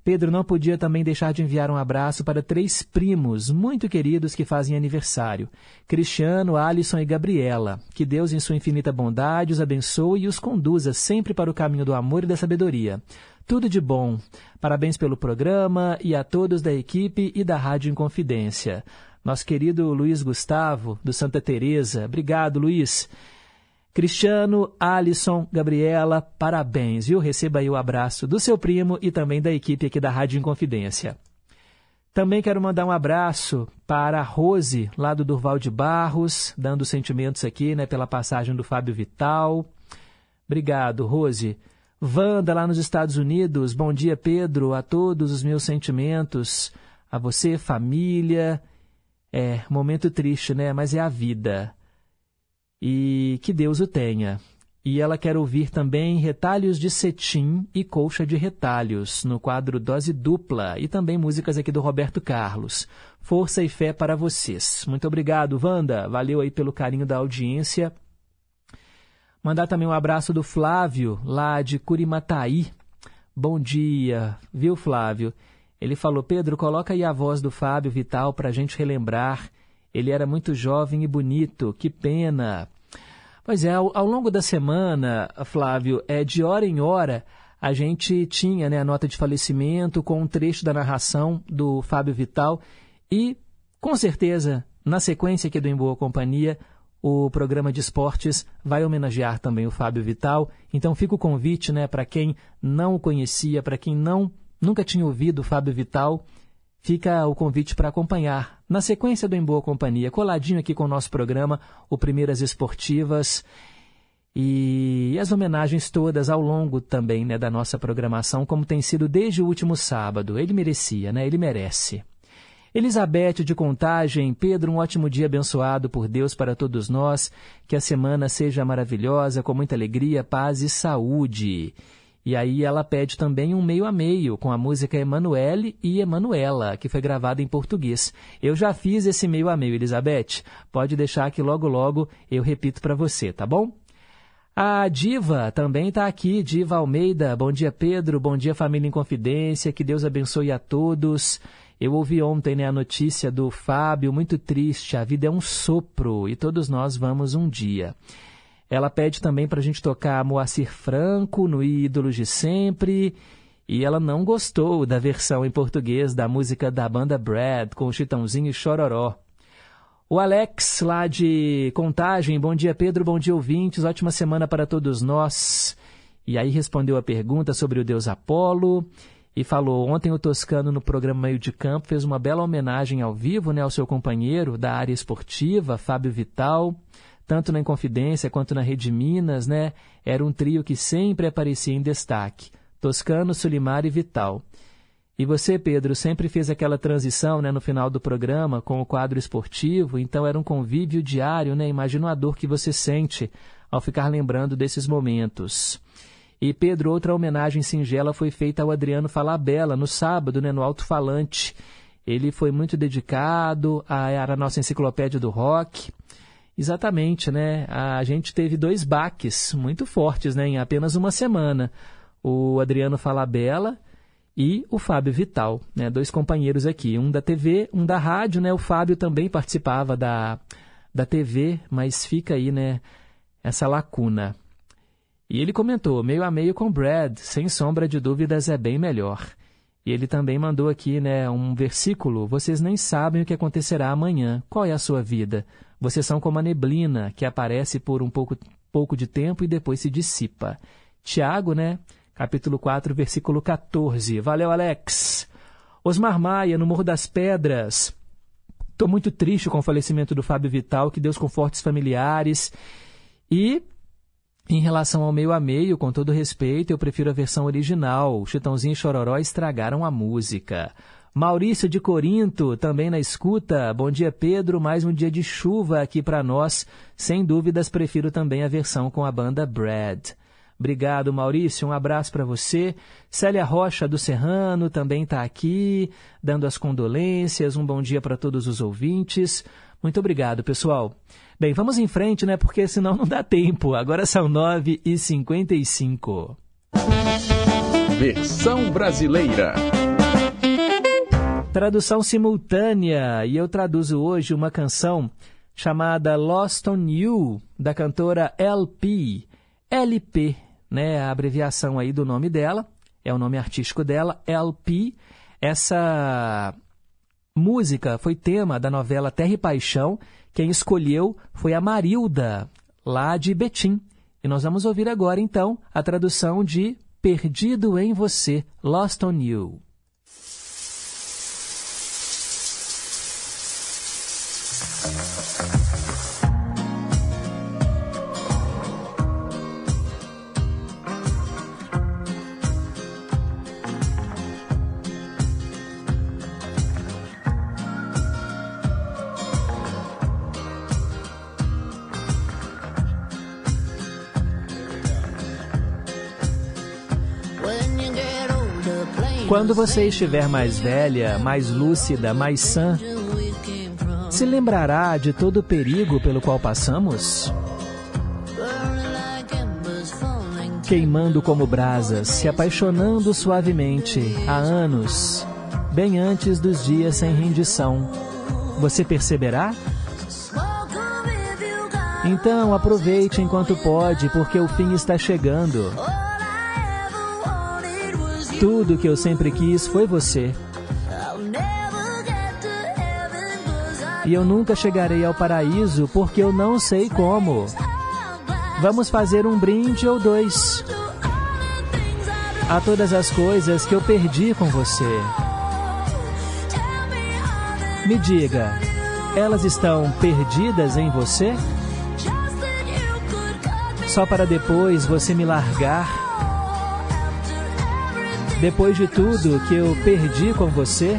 Pedro não podia também deixar de enviar um abraço para três primos muito queridos que fazem aniversário: Cristiano, Alisson e Gabriela. Que Deus, em sua infinita bondade, os abençoe e os conduza sempre para o caminho do amor e da sabedoria. Tudo de bom. Parabéns pelo programa e a todos da equipe e da Rádio Inconfidência. Nosso querido Luiz Gustavo, do Santa Teresa. Obrigado, Luiz. Cristiano, Alisson, Gabriela, parabéns, viu? Receba aí o abraço do seu primo e também da equipe aqui da Rádio Inconfidência. Também quero mandar um abraço para a Rose, lá do Durval de Barros, dando sentimentos aqui, né, pela passagem do Fábio Vital. Obrigado, Rose. Wanda, lá nos Estados Unidos. Bom dia, Pedro. A todos os meus sentimentos. A você, família. É, momento triste, né? Mas é a vida e que Deus o tenha. E ela quer ouvir também retalhos de cetim e colcha de retalhos, no quadro Dose Dupla, e também músicas aqui do Roberto Carlos. Força e fé para vocês. Muito obrigado, Wanda. Valeu aí pelo carinho da audiência. Mandar também um abraço do Flávio, lá de Curimataí. Bom dia, viu, Flávio? Ele falou: Pedro, coloca aí a voz do Fábio Vital para a gente relembrar ele era muito jovem e bonito, que pena. Pois é, ao, ao longo da semana, Flávio, é de hora em hora a gente tinha né, a nota de falecimento com um trecho da narração do Fábio Vital e, com certeza, na sequência aqui do Em Boa Companhia, o programa de esportes vai homenagear também o Fábio Vital. Então fica o convite né, para quem não o conhecia, para quem não nunca tinha ouvido o Fábio Vital, fica o convite para acompanhar, na sequência do Em Boa Companhia, coladinho aqui com o nosso programa, o Primeiras Esportivas, e as homenagens todas ao longo também né, da nossa programação, como tem sido desde o último sábado. Ele merecia, né? Ele merece. Elizabeth de Contagem, Pedro, um ótimo dia abençoado por Deus para todos nós. Que a semana seja maravilhosa, com muita alegria, paz e saúde. E aí ela pede também um meio a meio com a música Emanuele e Emanuela, que foi gravada em português. Eu já fiz esse meio a meio, Elizabeth. Pode deixar que logo logo eu repito para você, tá bom? A Diva também está aqui, Diva Almeida. Bom dia, Pedro. Bom dia, família em confidência. Que Deus abençoe a todos. Eu ouvi ontem né, a notícia do Fábio, muito triste. A vida é um sopro e todos nós vamos um dia. Ela pede também para a gente tocar Moacir Franco no Ídolos de Sempre. E ela não gostou da versão em português da música da banda Brad, com o Chitãozinho e Chororó. O Alex, lá de Contagem, bom dia Pedro, bom dia ouvintes, ótima semana para todos nós. E aí respondeu a pergunta sobre o deus Apolo e falou: ontem o Toscano, no programa Meio de Campo, fez uma bela homenagem ao vivo né, ao seu companheiro da área esportiva, Fábio Vital, tanto na Inconfidência quanto na Rede Minas, né? Era um trio que sempre aparecia em destaque: Toscano, Sulimar e Vital. E você, Pedro, sempre fez aquela transição né, no final do programa com o quadro esportivo, então era um convívio diário, né? Imagina a dor que você sente ao ficar lembrando desses momentos. E Pedro, outra homenagem singela foi feita ao Adriano Falabella no sábado, né, no alto-falante. Ele foi muito dedicado à, à nossa enciclopédia do rock. Exatamente, né? A gente teve dois baques muito fortes, né, em apenas uma semana. O Adriano Falabella e o Fábio Vital, né, dois companheiros aqui, um da TV, um da rádio, né? O Fábio também participava da, da TV, mas fica aí, né, essa lacuna. E ele comentou, meio a meio com Brad, sem sombra de dúvidas é bem melhor. E ele também mandou aqui, né, um versículo: Vocês nem sabem o que acontecerá amanhã. Qual é a sua vida? Vocês são como a neblina que aparece por um pouco, pouco de tempo e depois se dissipa. Tiago, né? Capítulo 4, versículo 14. Valeu, Alex. Osmar Maia, no Morro das Pedras. Estou muito triste com o falecimento do Fábio Vital, que Deus conforte os familiares. E em relação ao meio a meio, com todo respeito, eu prefiro a versão original. Chitãozinho e Chororó estragaram a música. Maurício de Corinto, também na escuta. Bom dia, Pedro. Mais um dia de chuva aqui para nós. Sem dúvidas, prefiro também a versão com a banda Brad. Obrigado, Maurício. Um abraço para você. Célia Rocha do Serrano também está aqui, dando as condolências. Um bom dia para todos os ouvintes. Muito obrigado, pessoal. Bem, vamos em frente, né? Porque senão não dá tempo. Agora são 9h55.
Versão brasileira.
Tradução simultânea. E eu traduzo hoje uma canção chamada Lost on You, da cantora LP. LP, né? A abreviação aí do nome dela. É o nome artístico dela, LP. Essa música foi tema da novela Terra e Paixão, quem escolheu foi a Marilda, lá de Betim. E nós vamos ouvir agora, então, a tradução de Perdido em Você, Lost on You. Quando você estiver mais velha, mais lúcida, mais sã, se lembrará de todo o perigo pelo qual passamos? Queimando como brasas, se apaixonando suavemente há anos, bem antes dos dias sem rendição. Você perceberá? Então aproveite enquanto pode, porque o fim está chegando. Tudo que eu sempre quis foi você. E eu nunca chegarei ao paraíso porque eu não sei como. Vamos fazer um brinde ou dois a todas as coisas que eu perdi com você. Me diga, elas estão perdidas em você? Só para depois você me largar depois de tudo que eu perdi com você,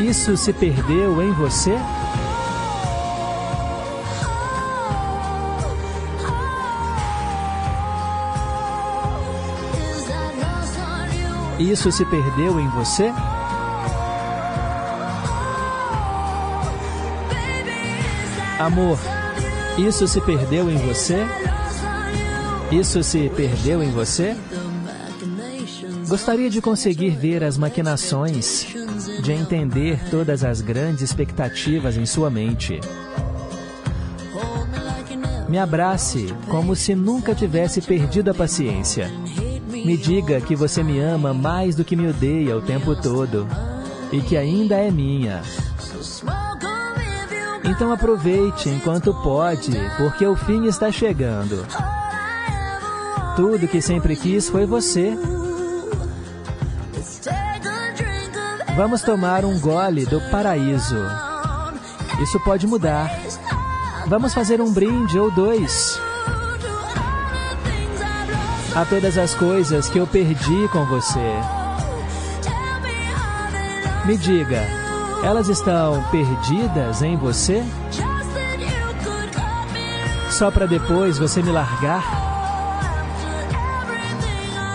isso se perdeu em você? Isso se perdeu em você? Amor, isso se perdeu em você? Isso se perdeu em você? Gostaria de conseguir ver as maquinações, de entender todas as grandes expectativas em sua mente. Me abrace como se nunca tivesse perdido a paciência. Me diga que você me ama mais do que me odeia o tempo todo e que ainda é minha. Então aproveite enquanto pode, porque o fim está chegando. Tudo que sempre quis foi você. Vamos tomar um gole do paraíso. Isso pode mudar. Vamos fazer um brinde ou dois. A todas as coisas que eu perdi com você. Me diga, elas estão perdidas em você? Só para depois você me largar?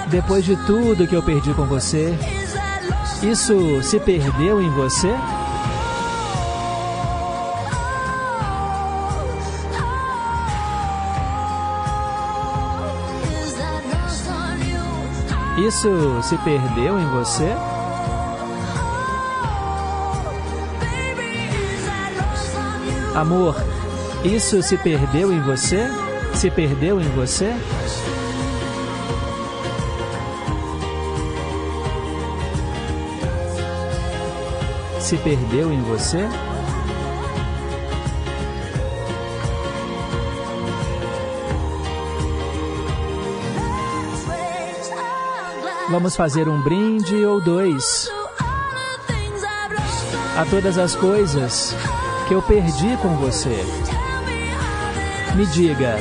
Depois de tudo que eu perdi com você, isso se perdeu em você? Isso se perdeu em você? Amor, isso se perdeu em você? Se perdeu em você? Se perdeu em você? Vamos fazer um brinde ou dois a todas as coisas que eu perdi com você. Me diga,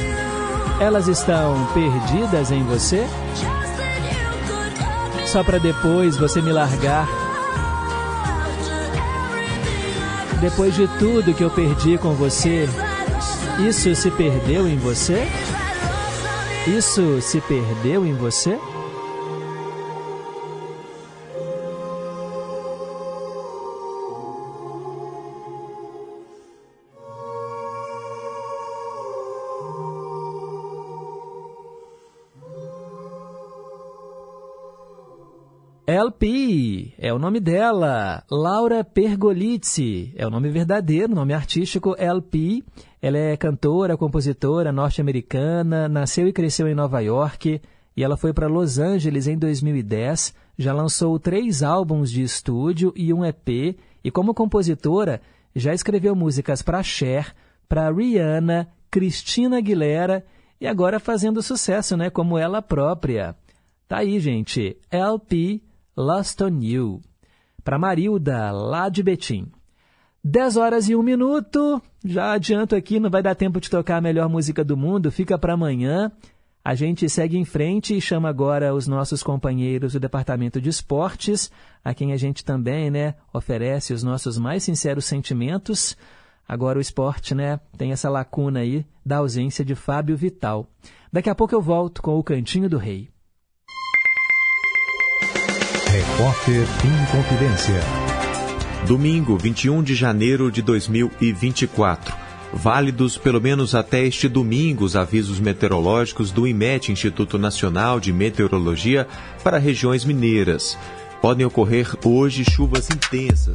elas estão perdidas em você? Só para depois você me largar? Depois de tudo que eu perdi com você, isso se perdeu em você? Isso se perdeu em você? LP é o nome dela. Laura Pergolizzi é o nome verdadeiro, nome artístico LP. Ela é cantora, compositora norte-americana, nasceu e cresceu em Nova York e ela foi para Los Angeles em 2010. Já lançou três álbuns de estúdio e um EP e como compositora já escreveu músicas para Cher, para Rihanna, Christina Aguilera e agora fazendo sucesso, né, como ela própria. Tá aí, gente. LP Lost on You. Para Marilda, lá de Betim. 10 horas e 1 minuto. Já adianto aqui, não vai dar tempo de tocar a melhor música do mundo, fica para amanhã. A gente segue em frente e chama agora os nossos companheiros do Departamento de Esportes, a quem a gente também né, oferece os nossos mais sinceros sentimentos. Agora o esporte né, tem essa lacuna aí da ausência de Fábio Vital. Daqui a pouco eu volto com o Cantinho do Rei.
Repórter Inconfidência.
Domingo, 21 de janeiro de 2024. Válidos pelo menos até este domingo os avisos meteorológicos do IMET, Instituto Nacional de Meteorologia, para regiões mineiras. Podem ocorrer hoje chuvas intensas.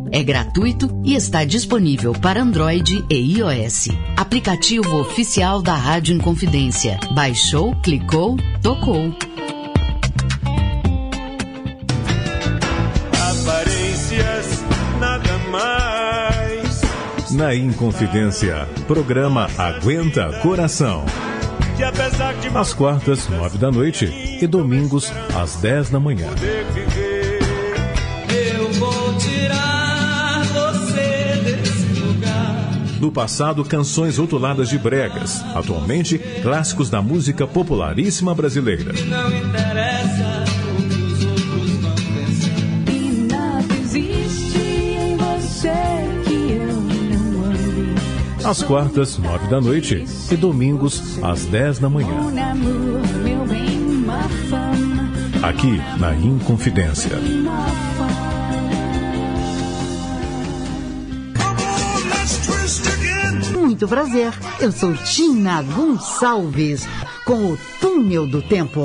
é gratuito e está disponível para Android e iOS. Aplicativo oficial da Rádio Inconfidência. Baixou, clicou, tocou.
Aparências, nada mais.
Na Inconfidência, programa Aguenta Coração. Às quartas, nove da noite e domingos, às dez da manhã. No passado, canções rotuladas de bregas. Atualmente, clássicos da música popularíssima brasileira.
Não interessa o que os outros vão pensar.
E nada existe em você às quartas, nove da noite e domingos, às dez da manhã. Aqui na Inconfidência.
Muito prazer, eu sou Tina Gonçalves, com o Túnel do Tempo.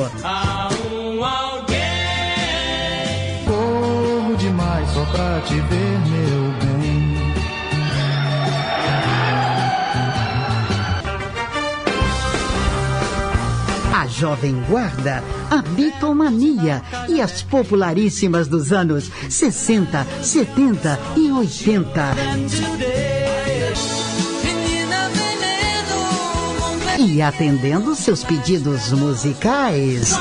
Corro demais só pra te ver, meu bem.
A Jovem Guarda, a Bitomania e as popularíssimas dos anos 60, 70 e 80. E atendendo seus pedidos musicais.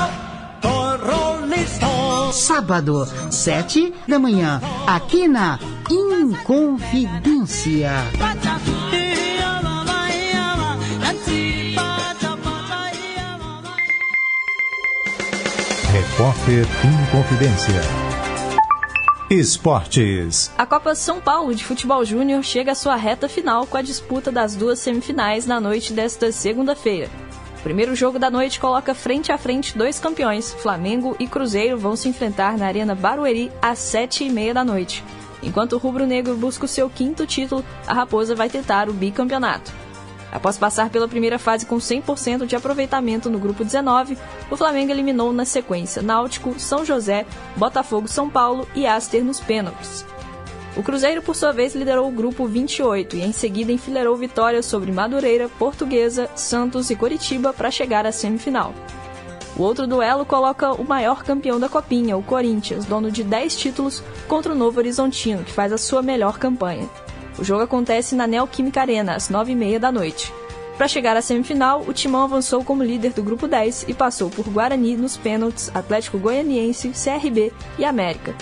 Sábado, sete da manhã, aqui na Inconfidência.
Repórter Inconfidência. Esportes.
A Copa São Paulo de Futebol Júnior chega à sua reta final com a disputa das duas semifinais na noite desta segunda-feira. O primeiro jogo da noite coloca frente a frente dois campeões, Flamengo e Cruzeiro, vão se enfrentar na Arena Barueri às sete e meia da noite. Enquanto o rubro-negro busca o seu quinto título, a Raposa vai tentar o bicampeonato. Após passar pela primeira fase com 100% de aproveitamento no grupo 19, o Flamengo eliminou na sequência Náutico, São José, Botafogo, São Paulo e Aster nos pênaltis. O Cruzeiro, por sua vez, liderou o grupo 28 e em seguida enfileirou vitórias sobre Madureira, Portuguesa, Santos e Coritiba para chegar à semifinal. O outro duelo coloca o maior campeão da Copinha, o Corinthians, dono de 10 títulos, contra o Novo Horizontino, que faz a sua melhor campanha. O jogo acontece na Neoquímica Arena, às 9h30 da noite. Para chegar à semifinal, o Timão avançou como líder do grupo 10 e passou por Guarani nos pênaltis, Atlético Goianiense, CRB e América.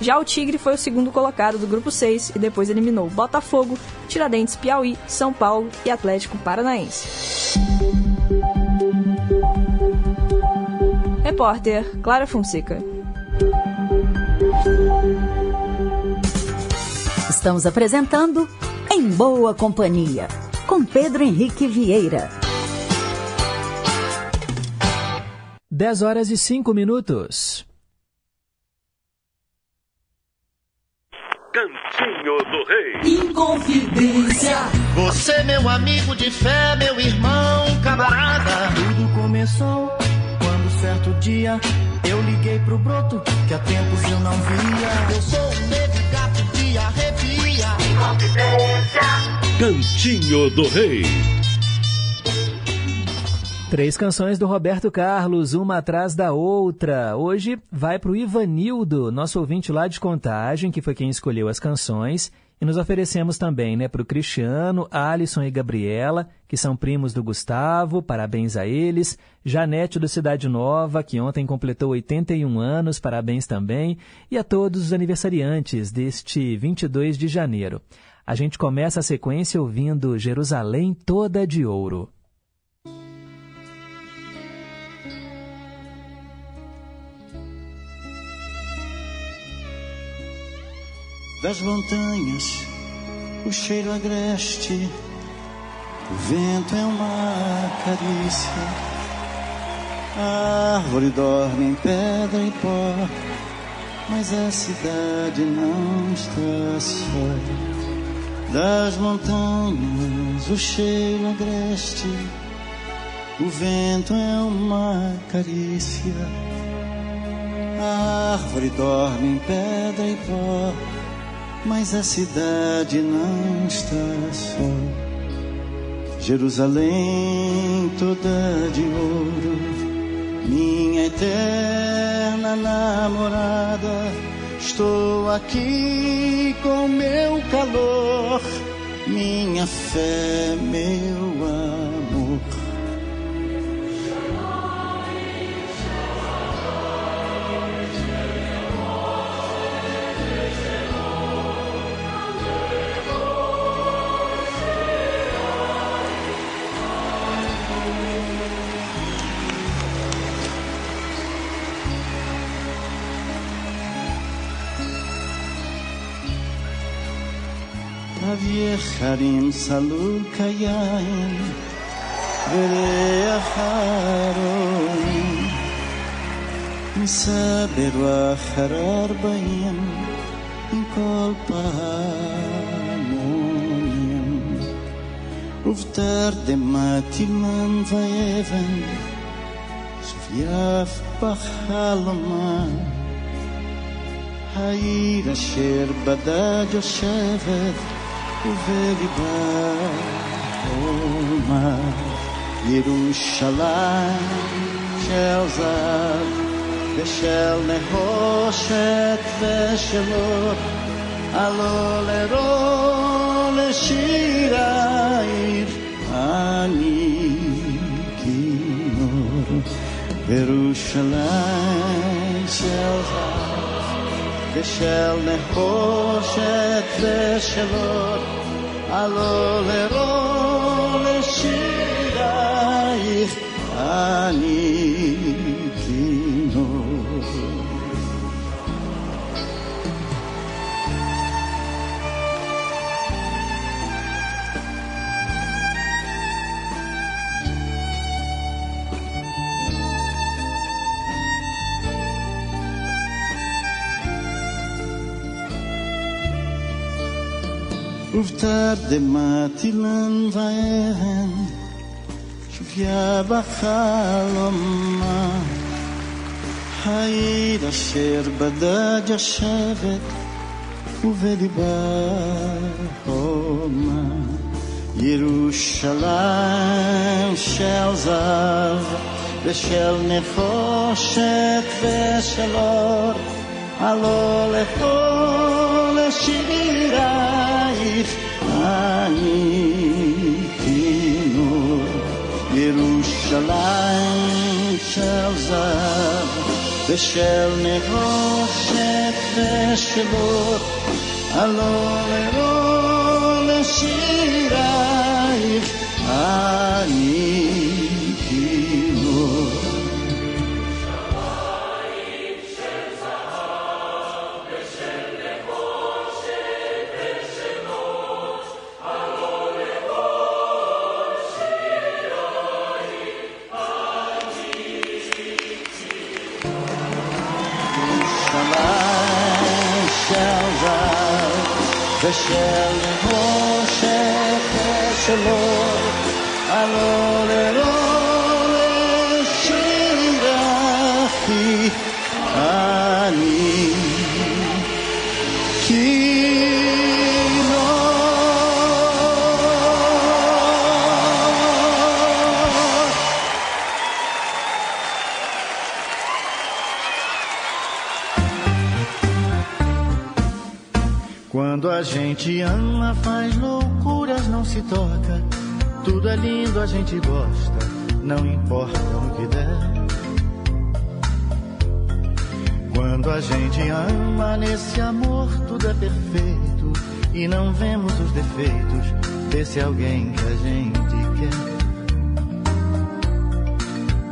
Já o Tigre foi o segundo colocado do grupo 6 e depois eliminou Botafogo, Tiradentes Piauí, São Paulo e Atlético Paranaense. Repórter Clara Fonseca.
Estamos apresentando Em Boa Companhia, com Pedro Henrique Vieira.
10 horas e 5 minutos.
Cantinho do Rei.
Inconfidência. Você, meu amigo de fé, meu irmão, camarada.
Tudo começou quando certo dia eu liguei pro broto que há tempos eu não via.
Eu sou um negro arrepia. Inconfidência.
Cantinho do Rei.
Três canções do Roberto Carlos, uma atrás da outra. Hoje vai para o Ivanildo, nosso ouvinte lá de Contagem, que foi quem escolheu as canções. E nos oferecemos também né, para o Cristiano, Alisson e Gabriela, que são primos do Gustavo, parabéns a eles. Janete do Cidade Nova, que ontem completou 81 anos, parabéns também. E a todos os aniversariantes deste 22 de janeiro. A gente começa a sequência ouvindo Jerusalém Toda de Ouro.
Das montanhas, o cheiro agreste, o vento é uma carícia. A árvore dorme em pedra e pó, mas a cidade não está só. Das montanhas, o cheiro agreste, o vento é uma carícia. A árvore dorme em pedra e pó mas a cidade não está só. Jerusalém toda de ouro, minha eterna namorada, estou aqui com meu calor, minha fé, meu amor. avieja rin salud kayain וריח הארון נישא ברוח הר ארבעים עם כל פעמונים ובתרדמת ימן ואבן שביף בחלמה העיר אשר בדד יושבת ובליבה חומה ירושלים של זר ושל נחושת ושל אור עלו לרוע לשיר העיר אני כינור בירושלים של זר ושל נחושת ושל אור עלו לרוע לשירייך אני ובתרדמת אילן ואבן שוביה בחלומה העיר אשר בדד יושבת ובליבה הומה ירושלים של זהב ושל נחושת ושל אור עלו לכל שירייך אני כינור ירושלים של זהב ושל נחושת ושל אור עלו לרוע לשירייך אני ושל נחושת ושל אור עלו לרוע
gente ama, faz loucuras, não se toca. Tudo é lindo, a gente gosta, não importa o que der. Quando a gente ama, nesse amor tudo é perfeito. E não vemos os defeitos desse alguém que a gente quer.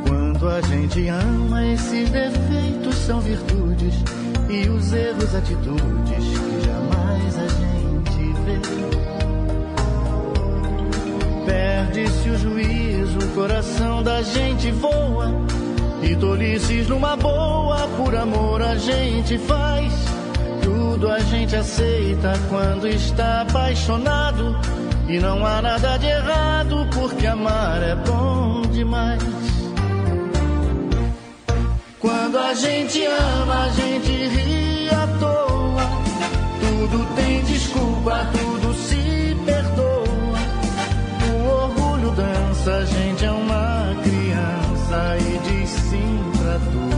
Quando a gente ama, esses defeitos são virtudes. E os erros, atitudes que Perde-se o juízo, o coração da gente voa. E tolices numa boa, por amor a gente faz. Tudo a gente aceita quando está apaixonado. E não há nada de errado, porque amar é bom demais. Quando a gente ama, a gente ri à toa. Tudo tem desculpa, tudo a gente é uma criança e diz sim pra tudo.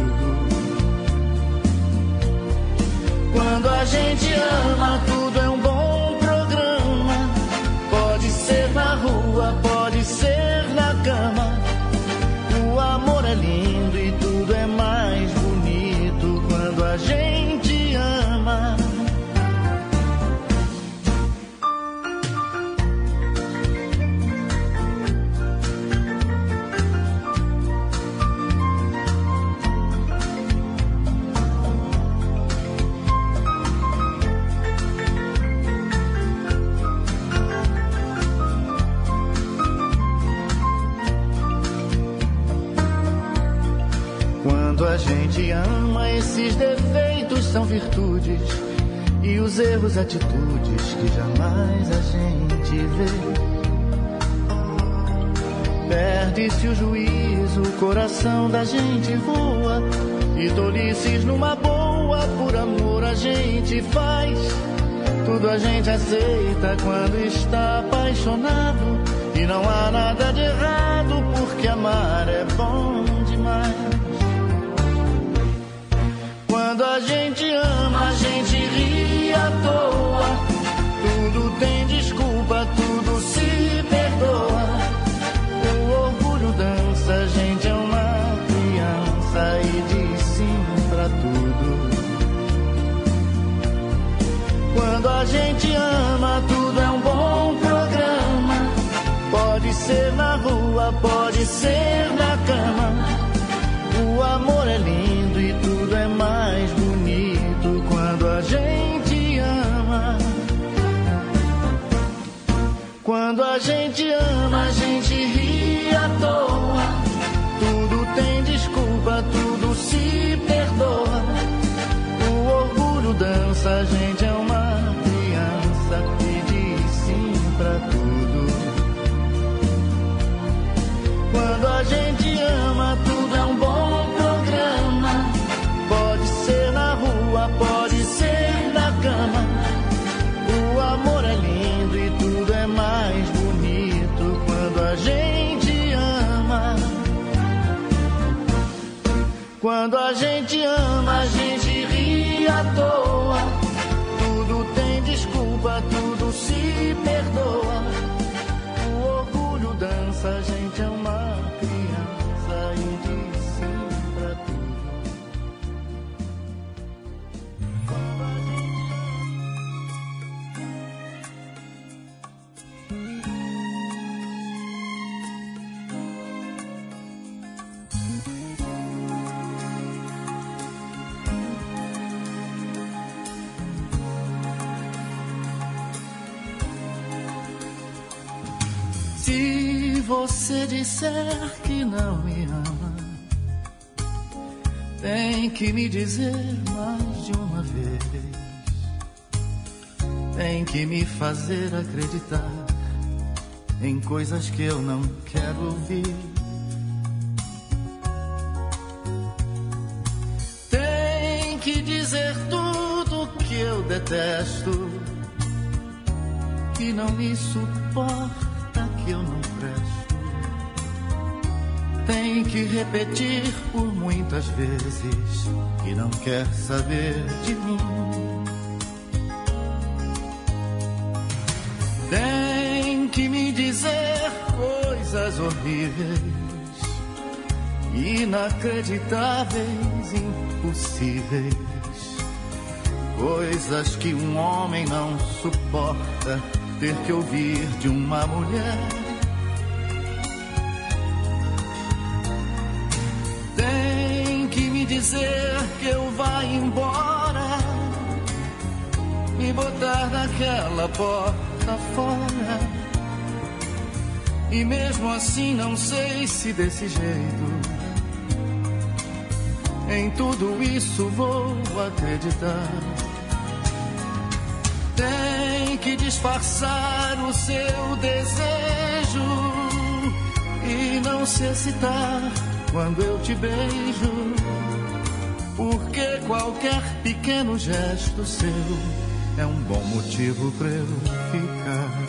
Quando a gente ama, tudo virtudes. E os erros, atitudes que jamais a gente vê. Perde-se o juízo, o coração da gente voa. E tolices numa boa, por amor a gente faz. Tudo a gente aceita quando está apaixonado. E não há nada de errado, porque amar é bom demais. Quando a gente a gente ri à toa. Tudo tem desculpa, tudo se perdoa. O orgulho dança, a gente é uma criança e diz sim pra tudo. Quando a gente ama, tudo é um bom programa. Pode ser na rua, pode ser na cama. O amor é lindo Quando a gente ama, a gente ri à toa. Tudo tem desculpa, tudo se perdoa. O orgulho dança, a gente é uma criança que diz sim pra tudo. Quando a gente ama, Quando a gente ama, a gente ri à toa. Tudo tem desculpa, tudo se perdoa. O orgulho dança, a gente é você disser que não me ama, tem que me dizer mais de uma vez. Tem que me fazer acreditar em coisas que eu não quero ouvir. Tem que dizer tudo que eu detesto, que não me suporta, que eu não. Tem que repetir por muitas vezes que não quer saber de mim. Tem que me dizer coisas horríveis, inacreditáveis, impossíveis. Coisas que um homem não suporta ter que ouvir de uma mulher. Dizer que eu vá embora, me botar naquela porta fora. E mesmo assim não sei se desse jeito em tudo isso vou acreditar. Tem que disfarçar o seu desejo e não se excitar quando eu te beijo. Porque qualquer pequeno gesto seu é um bom motivo para eu ficar.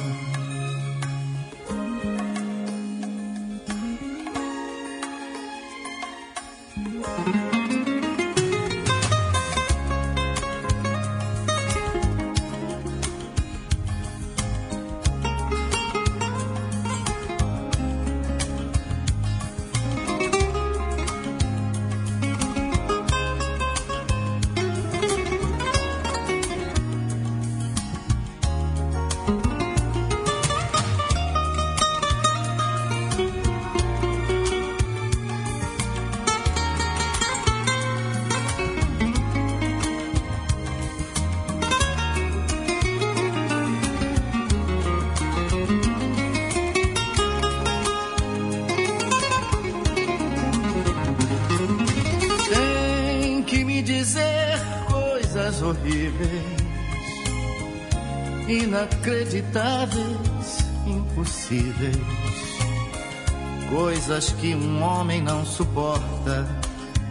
Coisas que um homem não suporta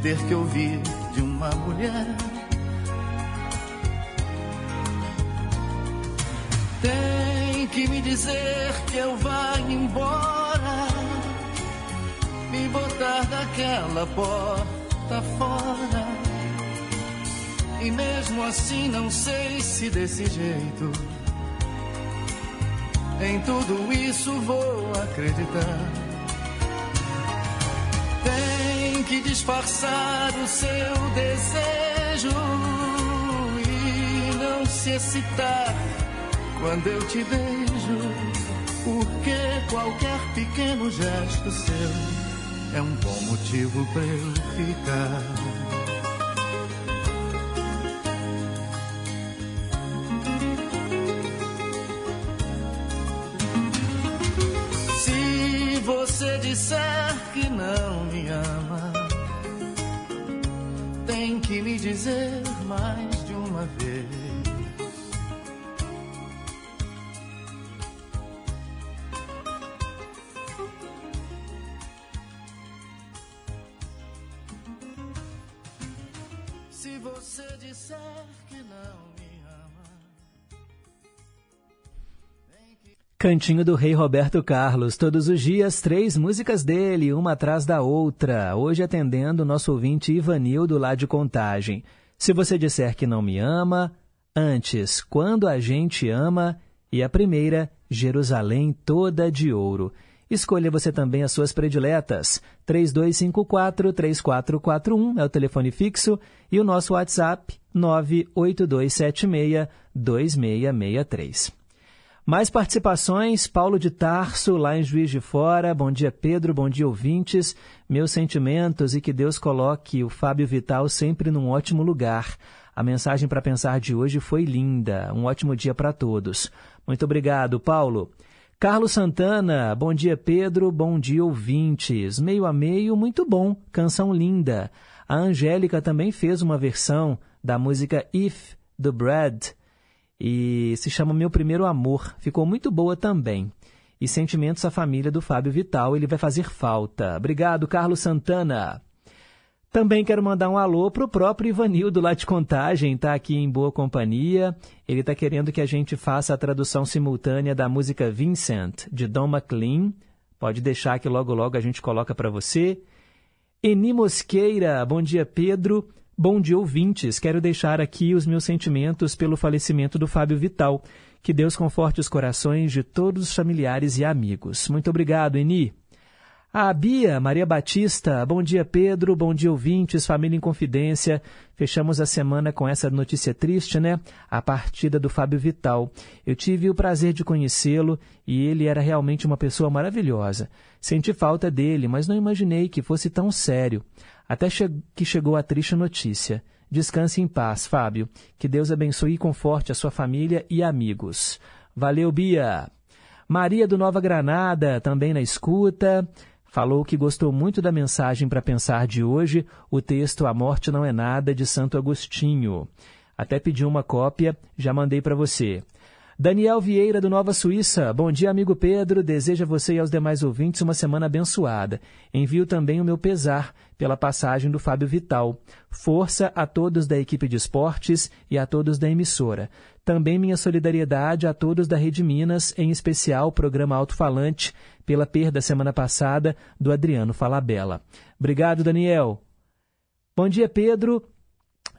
ter que ouvir de uma mulher. Tem que me dizer que eu vá embora, me botar daquela porta fora. E mesmo assim não sei se desse jeito em tudo isso vou acreditar. Disfarçar o seu desejo e não se excitar quando eu te beijo, porque qualquer pequeno gesto seu é um bom motivo para eu ficar.
Cantinho do Rei Roberto Carlos. Todos os dias, três músicas dele, uma atrás da outra. Hoje atendendo o nosso ouvinte Ivanildo lá de Contagem. Se você disser que não me ama, antes, quando a gente ama, e a primeira, Jerusalém toda de ouro. Escolha você também as suas prediletas. 3254-3441 é o telefone fixo e o nosso WhatsApp 98276-2663. Mais participações, Paulo de Tarso, lá em Juiz de Fora. Bom dia, Pedro. Bom dia, ouvintes. Meus sentimentos e que Deus coloque o Fábio Vital sempre num ótimo lugar. A mensagem para pensar de hoje foi linda. Um ótimo dia para todos. Muito obrigado, Paulo. Carlos Santana, bom dia, Pedro. Bom dia, ouvintes. Meio a meio, muito bom. Canção linda. A Angélica também fez uma versão da música If, do Brad e se chama Meu Primeiro Amor. Ficou muito boa também. E Sentimentos à Família do Fábio Vital, ele vai fazer falta. Obrigado, Carlos Santana. Também quero mandar um alô para o próprio Ivanildo lá de Contagem, está aqui em boa companhia. Ele está querendo que a gente faça a tradução simultânea da música Vincent, de Don McLean. Pode deixar que logo logo a gente coloca para você. Eni Mosqueira, bom dia Pedro. Bom dia, ouvintes. Quero deixar aqui os meus sentimentos pelo falecimento do Fábio Vital. Que Deus conforte os corações de todos os familiares e amigos. Muito obrigado, Eni. A Bia Maria Batista, bom dia Pedro, bom dia ouvintes, família em confidência. Fechamos a semana com essa notícia triste, né? A partida do Fábio Vital. Eu tive o prazer de conhecê-lo e ele era realmente uma pessoa maravilhosa. Senti falta dele, mas não imaginei que fosse tão sério. Até che que chegou a triste notícia. Descanse em paz, Fábio. Que Deus abençoe e conforte a sua família e amigos. Valeu, Bia. Maria do Nova Granada, também na escuta. Falou que gostou muito da mensagem para pensar de hoje, o texto A Morte Não É Nada, de Santo Agostinho. Até pedi uma cópia, já mandei para você. Daniel Vieira, do Nova Suíça. Bom dia, amigo Pedro. Desejo a você e aos demais ouvintes uma semana abençoada. Envio também o meu pesar pela passagem do Fábio Vital. Força a todos da equipe de esportes e a todos da emissora. Também minha solidariedade a todos da Rede Minas, em especial o programa Alto Falante, pela perda semana passada do Adriano Falabella. Obrigado, Daniel. Bom dia, Pedro.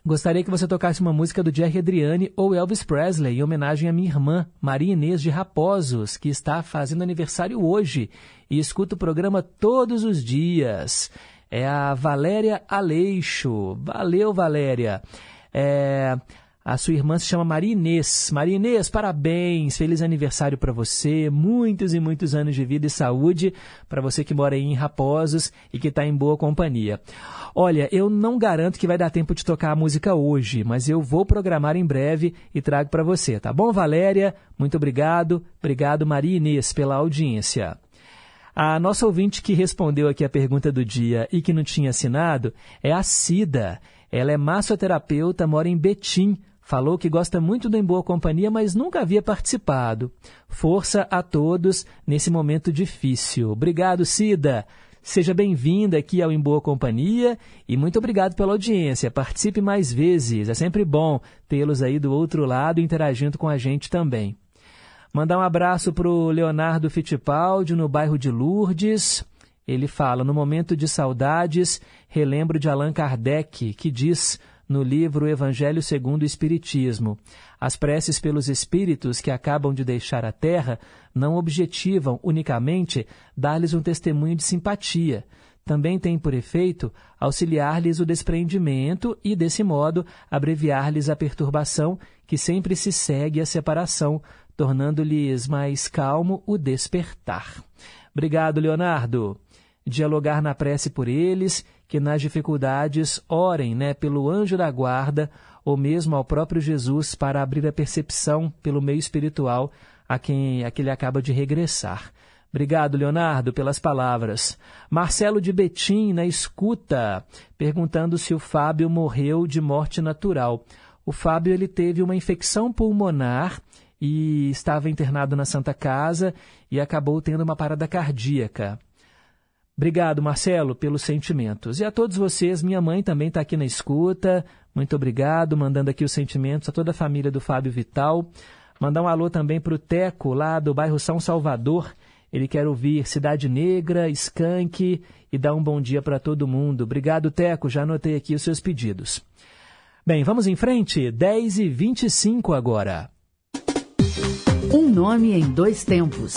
Gostaria que você tocasse uma música do Jerry Adriani ou Elvis Presley em homenagem à minha irmã, Maria Inês de Raposos, que está fazendo aniversário hoje e escuta o programa todos os dias. É a Valéria Aleixo. Valeu, Valéria. É, a sua irmã se chama Maria Inês. Maria Inês, parabéns, feliz aniversário para você, muitos e muitos anos de vida e saúde para você que mora aí em Raposos e que está em boa companhia. Olha, eu não garanto que vai dar tempo de tocar a música hoje, mas eu vou programar em breve e trago para você, tá bom, Valéria? Muito obrigado. Obrigado, Maria Inês, pela audiência. A nossa ouvinte que respondeu aqui a pergunta do dia e que não tinha assinado é a Cida. Ela é massoterapeuta, mora em Betim, Falou que gosta muito do Em Boa Companhia, mas nunca havia participado. Força a todos nesse momento difícil. Obrigado, Cida. Seja bem-vinda aqui ao Em Boa Companhia e muito obrigado pela audiência. Participe mais vezes, é sempre bom tê-los aí do outro lado interagindo com a gente também. Mandar um abraço para o Leonardo Fittipaldi, no bairro de Lourdes. Ele fala: No momento de saudades, relembro de Allan Kardec, que diz no livro Evangelho segundo o Espiritismo: As preces pelos espíritos que acabam de deixar a Terra não objetivam unicamente dar-lhes um testemunho de simpatia. Também tem por efeito auxiliar-lhes o despreendimento e, desse modo, abreviar-lhes a perturbação que sempre se segue à separação, tornando-lhes mais calmo o despertar. Obrigado, Leonardo. Dialogar na prece por eles, que nas dificuldades orem né, pelo anjo da guarda ou mesmo ao próprio Jesus para abrir a percepção pelo meio espiritual a quem, a que ele acaba de regressar. Obrigado, Leonardo, pelas palavras. Marcelo de Betim, na escuta, perguntando se o Fábio morreu de morte natural. O Fábio ele teve uma infecção pulmonar e estava internado na Santa Casa e acabou tendo uma parada cardíaca. Obrigado, Marcelo, pelos sentimentos. E a todos vocês, minha mãe também está aqui na escuta. Muito obrigado, mandando aqui os sentimentos a toda a família do Fábio Vital. Mandar um alô também para o Teco, lá do bairro São Salvador. Ele quer ouvir Cidade Negra, Skank e dar um bom dia para todo mundo. Obrigado, Teco. Já anotei aqui os seus pedidos. Bem, vamos em frente. 10 e 25 agora.
Um nome em dois tempos.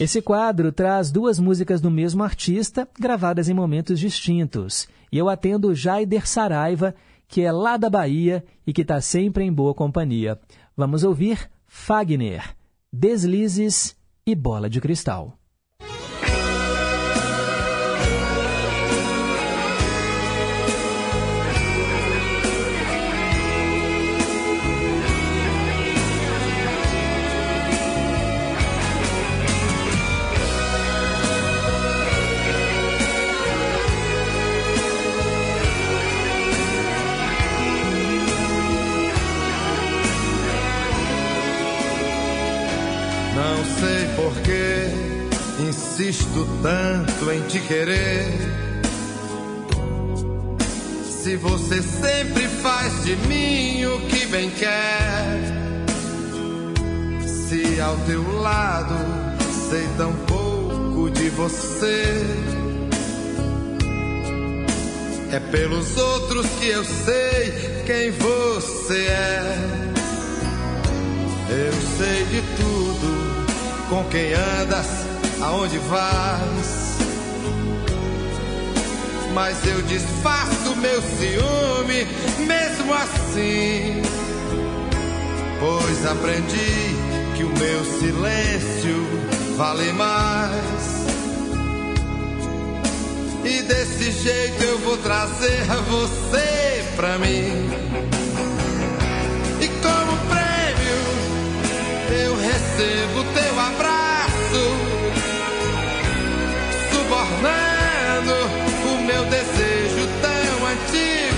Esse quadro traz duas músicas do mesmo artista, gravadas em momentos distintos. E eu atendo Jaider Saraiva, que é lá da Bahia e que está sempre em boa companhia. Vamos ouvir Fagner, Deslizes e Bola de Cristal.
Insisto tanto em te querer. Se você sempre faz de mim o que bem quer. Se ao teu lado sei tão pouco de você. É pelos outros que eu sei quem você é. Eu sei de tudo, com quem andas, aonde vais. Mas eu disfarço meu ciúme, mesmo assim. Pois aprendi que o meu silêncio vale mais. E desse jeito eu vou trazer você pra mim. E como prêmio, eu recebo teu abraço, subornando o meu desejo tão antigo.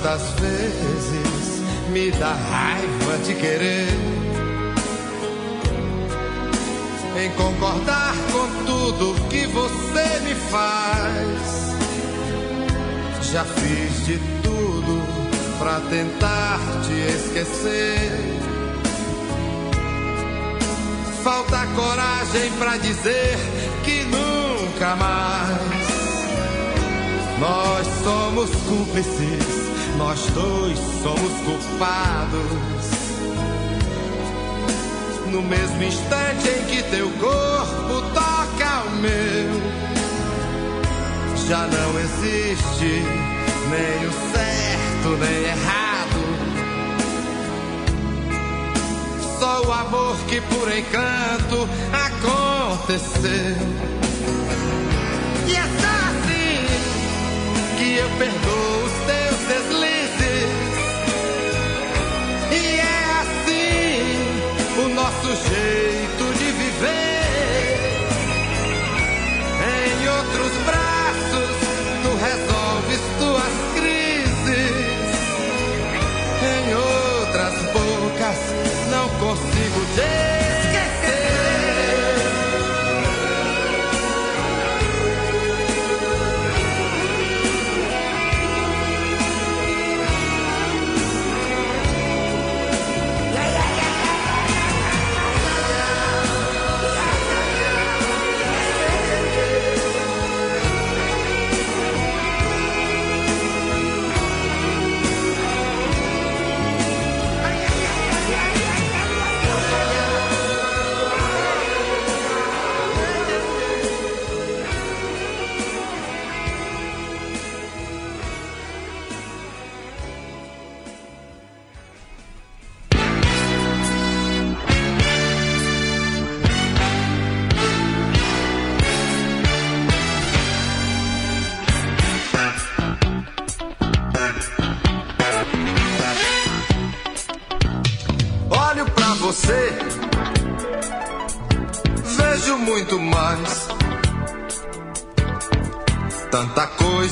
Quantas vezes me dá raiva de querer em concordar com tudo que você me faz. Já fiz de tudo pra tentar te esquecer. Falta coragem pra dizer que nunca mais. Nós somos cúmplices, nós dois somos culpados. No mesmo instante em que teu corpo toca o meu, já não existe nem o certo nem errado. só o amor que por encanto aconteceu. E é só assim que eu perdoo os teus deslizes. O nosso jeito de viver. Em outros braços, tu resolves tuas crises. Em outras bocas, não consigo te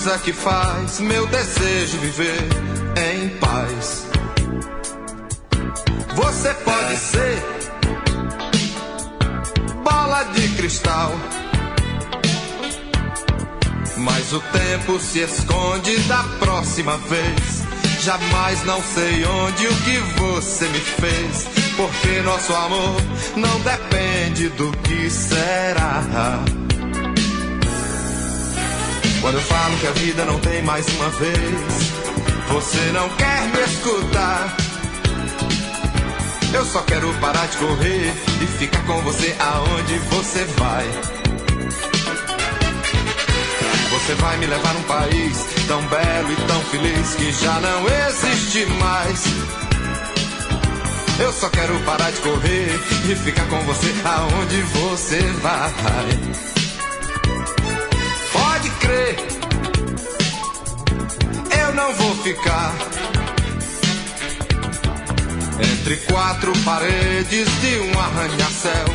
coisa que faz meu desejo viver em paz. Você pode ser bola de cristal. Mas o tempo se esconde da próxima vez. Jamais não sei onde o que você me fez. Porque nosso amor não depende do que será. Quando eu falo que a vida não tem mais uma vez, você não quer me escutar. Eu só quero parar de correr e ficar com você aonde você vai. Você vai me levar num país tão belo e tão feliz que já não existe mais. Eu só quero parar de correr e ficar com você aonde você vai. Crer, eu não vou ficar entre quatro paredes de um arranha-céu,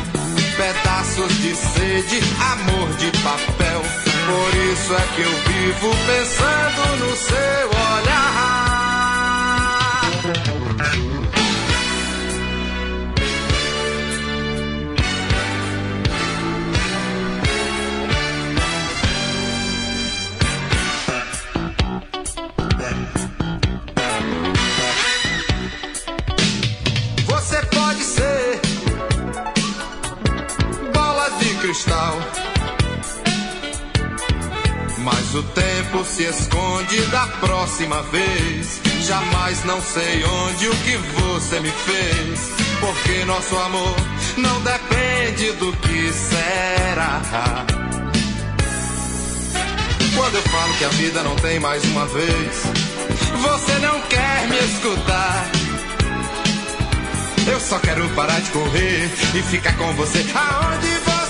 pedaços de sede, amor de papel. Por isso é que eu vivo pensando no seu olhar. O tempo se esconde da próxima vez. Jamais não sei onde o que você me fez. Porque nosso amor não depende do que será. Quando eu falo que a vida não tem mais uma vez, você não quer me escutar. Eu só quero parar de correr e ficar com você aonde você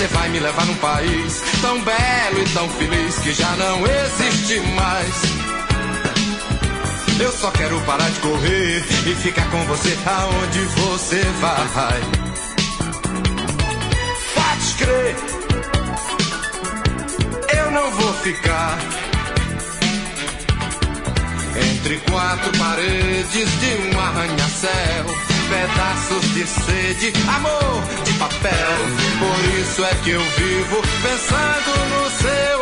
Você vai me levar num país tão belo e tão feliz que já não existe mais. Eu só quero parar de correr e ficar com você aonde você vai. Pode crer, eu não vou ficar entre quatro paredes de um arranha-céu, pedaços de sede, amor de papel. Por isso é que eu vivo pensando no seu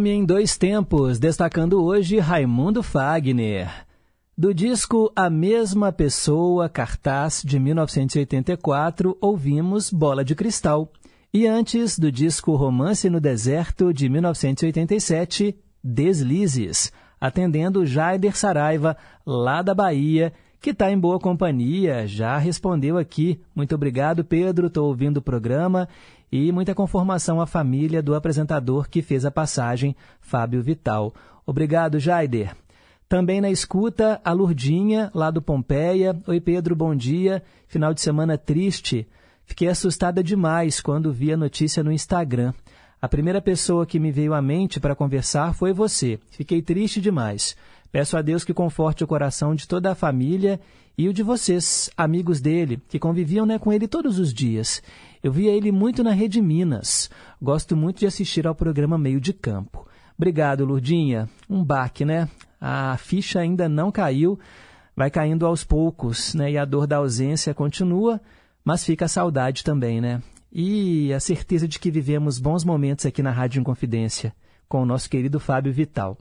nome em dois tempos, destacando hoje Raimundo Fagner. Do disco A Mesma Pessoa, cartaz de 1984, ouvimos Bola de Cristal. E antes, do disco Romance no Deserto, de 1987, Deslizes, atendendo Jaider Saraiva, lá da Bahia, que está em boa companhia, já respondeu aqui. Muito obrigado, Pedro, estou ouvindo o programa e muita conformação à família do apresentador que fez a passagem, Fábio Vital. Obrigado, Jaider. Também na escuta, a Lurdinha, lá do Pompeia. Oi, Pedro, bom dia. Final de semana triste. Fiquei assustada demais quando vi a notícia no Instagram. A primeira pessoa que me veio à mente para conversar foi você. Fiquei triste demais. Peço a Deus que conforte o coração de toda a família e o de vocês, amigos dele, que conviviam né, com ele todos os dias. Eu via ele muito na Rede Minas. Gosto muito de assistir ao programa Meio de Campo. Obrigado, Lurdinha. Um baque, né? A ficha ainda não caiu, vai caindo aos poucos, né? E a dor da ausência continua, mas fica a saudade também, né? E a certeza de que vivemos bons momentos aqui na Rádio Inconfidência com o nosso querido Fábio Vital.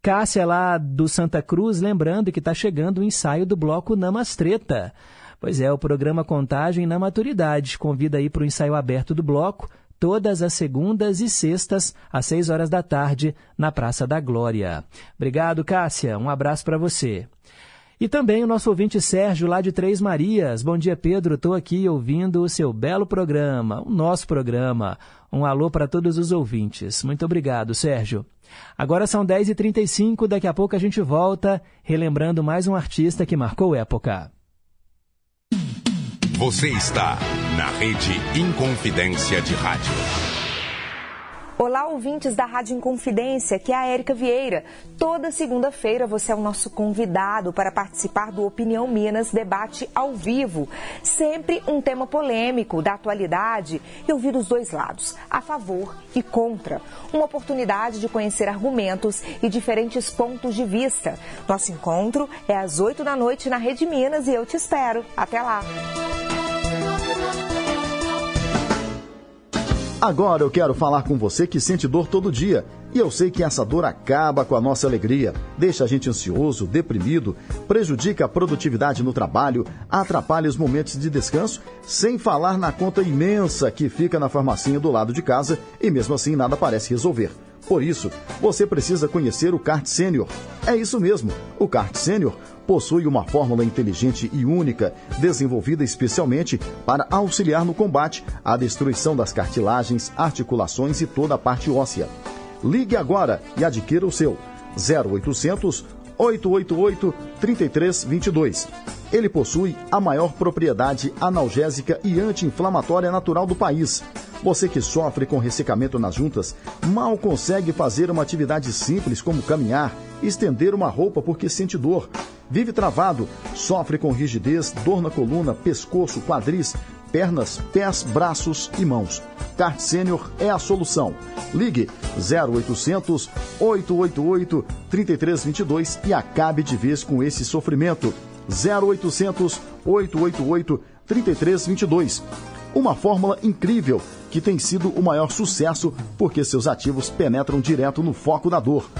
Cássia lá do Santa Cruz, lembrando que está chegando o ensaio do bloco Namastreta. Pois é, o programa Contagem na Maturidade convida aí para o ensaio aberto do bloco, todas as segundas e sextas, às seis horas da tarde, na Praça da Glória. Obrigado, Cássia. Um abraço para você. E também o nosso ouvinte Sérgio, lá de Três Marias. Bom dia, Pedro. Estou aqui ouvindo o seu belo programa, o nosso programa. Um alô para todos os ouvintes. Muito obrigado, Sérgio. Agora são 10h35, daqui a pouco a gente volta, relembrando mais um artista que marcou época.
Você está na Rede Inconfidência de Rádio.
Olá, ouvintes da Rádio Inconfidência, que é a Érica Vieira. Toda segunda-feira você é o nosso convidado para participar do Opinião Minas Debate ao vivo. Sempre um tema polêmico, da atualidade e ouvir os dois lados, a favor e contra. Uma oportunidade de conhecer argumentos e diferentes pontos de vista. Nosso encontro é às 8 da noite na Rede Minas e eu te espero. Até lá!
Agora eu quero falar com você que sente dor todo dia. E eu sei que essa dor acaba com a nossa alegria, deixa a gente ansioso, deprimido, prejudica a produtividade no trabalho, atrapalha os momentos de descanso, sem falar na conta imensa que fica na farmacinha do lado de casa e mesmo assim nada parece resolver. Por isso, você precisa conhecer o CART Sênior. É isso mesmo, o CART Sênior possui uma fórmula inteligente e única, desenvolvida especialmente para auxiliar no combate à destruição das cartilagens, articulações e toda a parte óssea. Ligue agora e adquira o seu 0800 888 3322. Ele possui a maior propriedade analgésica e anti-inflamatória natural do país. Você que sofre com ressecamento nas juntas, mal consegue fazer uma atividade simples como caminhar, estender uma roupa porque sente dor. Vive travado, sofre com rigidez, dor na coluna, pescoço, quadris, pernas, pés, braços e mãos. Cart Sênior é a solução. Ligue 0800 888 3322 e acabe de vez com esse sofrimento. 0800 888 3322. Uma fórmula incrível que tem sido o maior sucesso porque seus ativos penetram direto no foco da dor.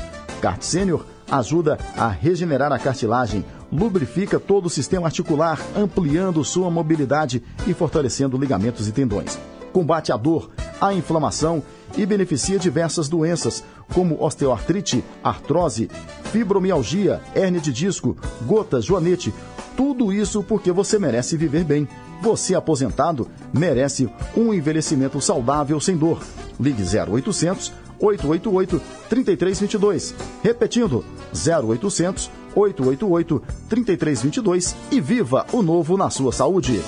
Cart Sênior ajuda a regenerar a cartilagem, lubrifica todo o sistema articular, ampliando sua mobilidade e fortalecendo ligamentos e tendões. Combate a dor, a inflamação e beneficia diversas doenças, como osteoartrite, artrose, fibromialgia, hérnia de disco, gota, joanete. Tudo isso porque você merece viver bem. Você aposentado merece um envelhecimento saudável sem dor. Ligue 0800 888 3322. Repetindo, 0800 888 3322 e viva o novo na sua saúde.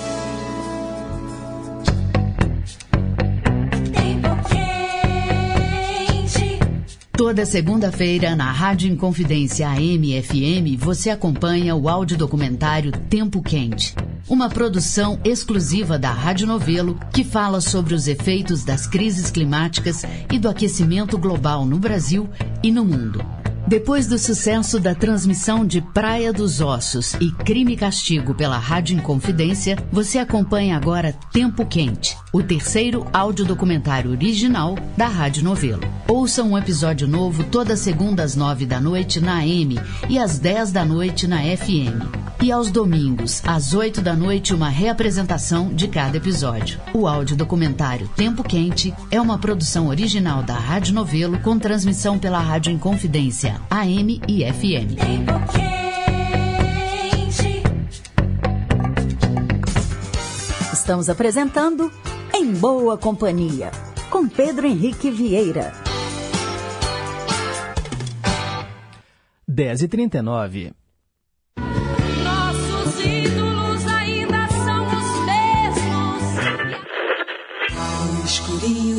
Toda segunda-feira, na Rádio Inconfidência AM FM, você acompanha o audiodocumentário Tempo Quente. Uma produção exclusiva da Rádio Novelo que fala sobre os efeitos das crises climáticas e do aquecimento global no Brasil e no mundo. Depois do sucesso da transmissão de Praia dos Ossos e Crime e Castigo pela Rádio Inconfidência, você acompanha agora Tempo Quente, o terceiro audiodocumentário original da Rádio Novelo. Ouça um episódio novo toda segunda às nove da noite na AM e às dez da noite na FM. E aos domingos, às oito da noite, uma reapresentação de cada episódio. O audiodocumentário Tempo Quente é uma produção original da Rádio Novelo com transmissão pela Rádio Inconfidência, AM e FM.
Estamos apresentando Em Boa Companhia, com Pedro Henrique Vieira.
10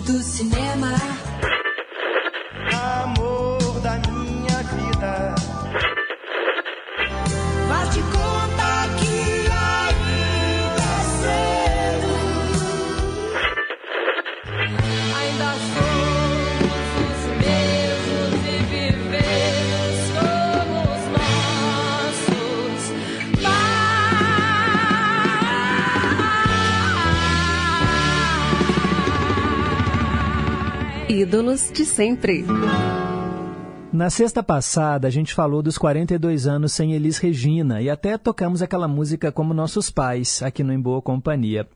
do cinema.
Ídolos de sempre.
Na sexta passada, a gente falou dos 42 anos sem Elis Regina e até tocamos aquela música como nossos pais, aqui no Em Boa Companhia.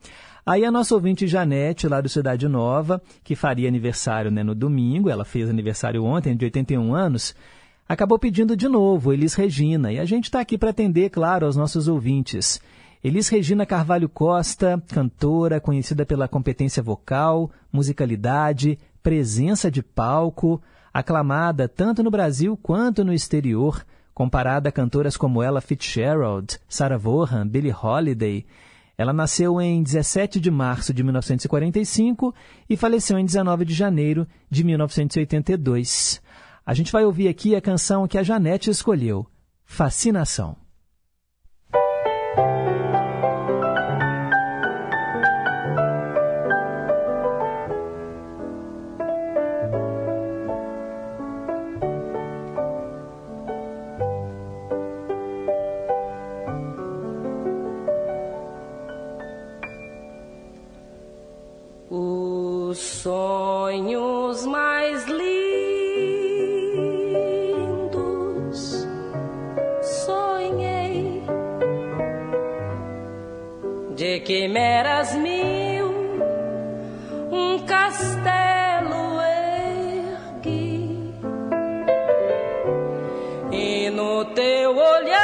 Aí a nossa ouvinte Janete, lá do Cidade Nova, que faria aniversário né, no domingo, ela fez aniversário ontem, de 81 anos, acabou pedindo de novo Elis Regina. E a gente está aqui para atender, claro, aos nossos ouvintes. Elis Regina Carvalho Costa, cantora, conhecida pela competência vocal, musicalidade, presença de palco, aclamada tanto no Brasil quanto no exterior, comparada a cantoras como ella Fitzgerald, Sarah Vaughan, Billie Holiday. Ela nasceu em 17 de março de 1945 e faleceu em 19 de janeiro de 1982. A gente vai ouvir aqui a canção que a Janete escolheu, Fascinação.
De quimeras mil, um castelo ergui. E no teu olhar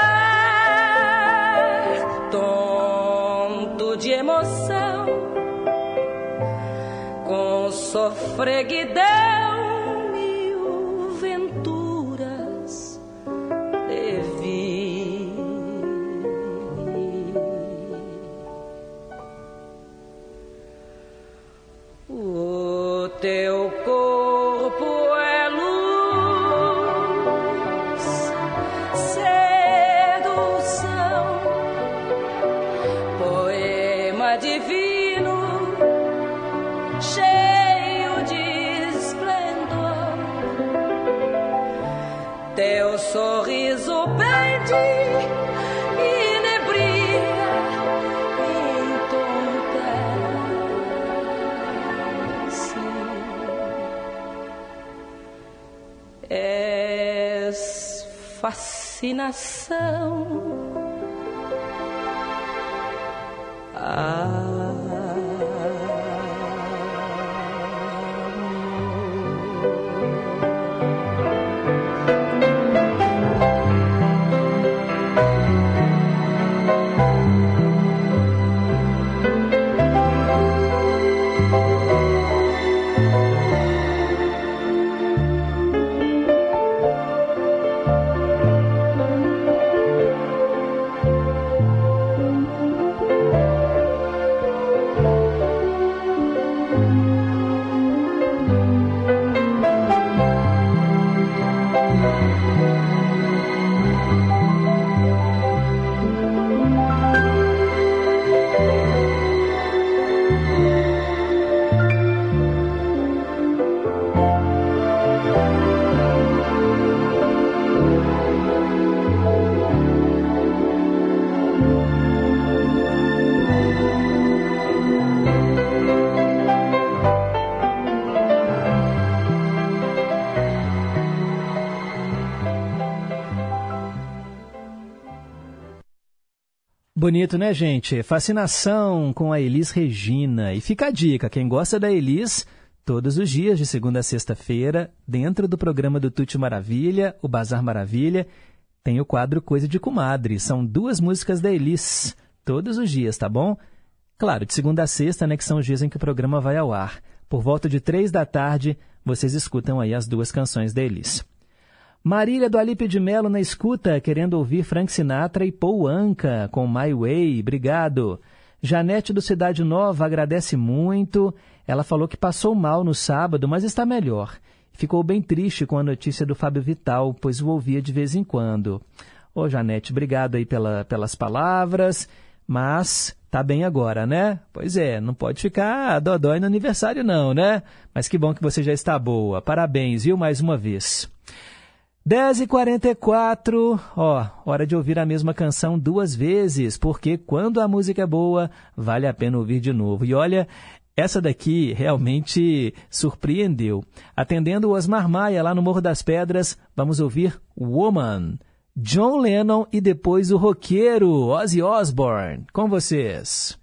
tonto de emoção com sofreguidão fascinação.
Bonito, né, gente? Fascinação com a Elis Regina. E fica a dica, quem gosta da Elis, todos os dias, de segunda a sexta-feira, dentro do programa do Tuti Maravilha, o Bazar Maravilha, tem o quadro Coisa de Comadre. São duas músicas da Elis, todos os dias, tá bom? Claro, de segunda a sexta, né, que são os dias em que o programa vai ao ar. Por volta de três da tarde, vocês escutam aí as duas canções da Elis. Marília do Alipe de Melo na escuta, querendo ouvir Frank Sinatra e Paul Anka com My Way. Obrigado. Janete do Cidade Nova agradece muito. Ela falou que passou mal no sábado, mas está melhor. Ficou bem triste com a notícia do Fábio Vital, pois o ouvia de vez em quando. Ô, Janete, obrigado aí pela, pelas palavras, mas tá bem agora, né? Pois é, não pode ficar dodói no aniversário não, né? Mas que bom que você já está boa. Parabéns, viu, mais uma vez. 10h44, ó, hora de ouvir a mesma canção duas vezes, porque quando a música é boa, vale a pena ouvir de novo. E olha, essa daqui realmente surpreendeu. Atendendo o Osmar Maia lá no Morro das Pedras, vamos ouvir Woman, John Lennon e depois o roqueiro Ozzy Osbourne. Com vocês.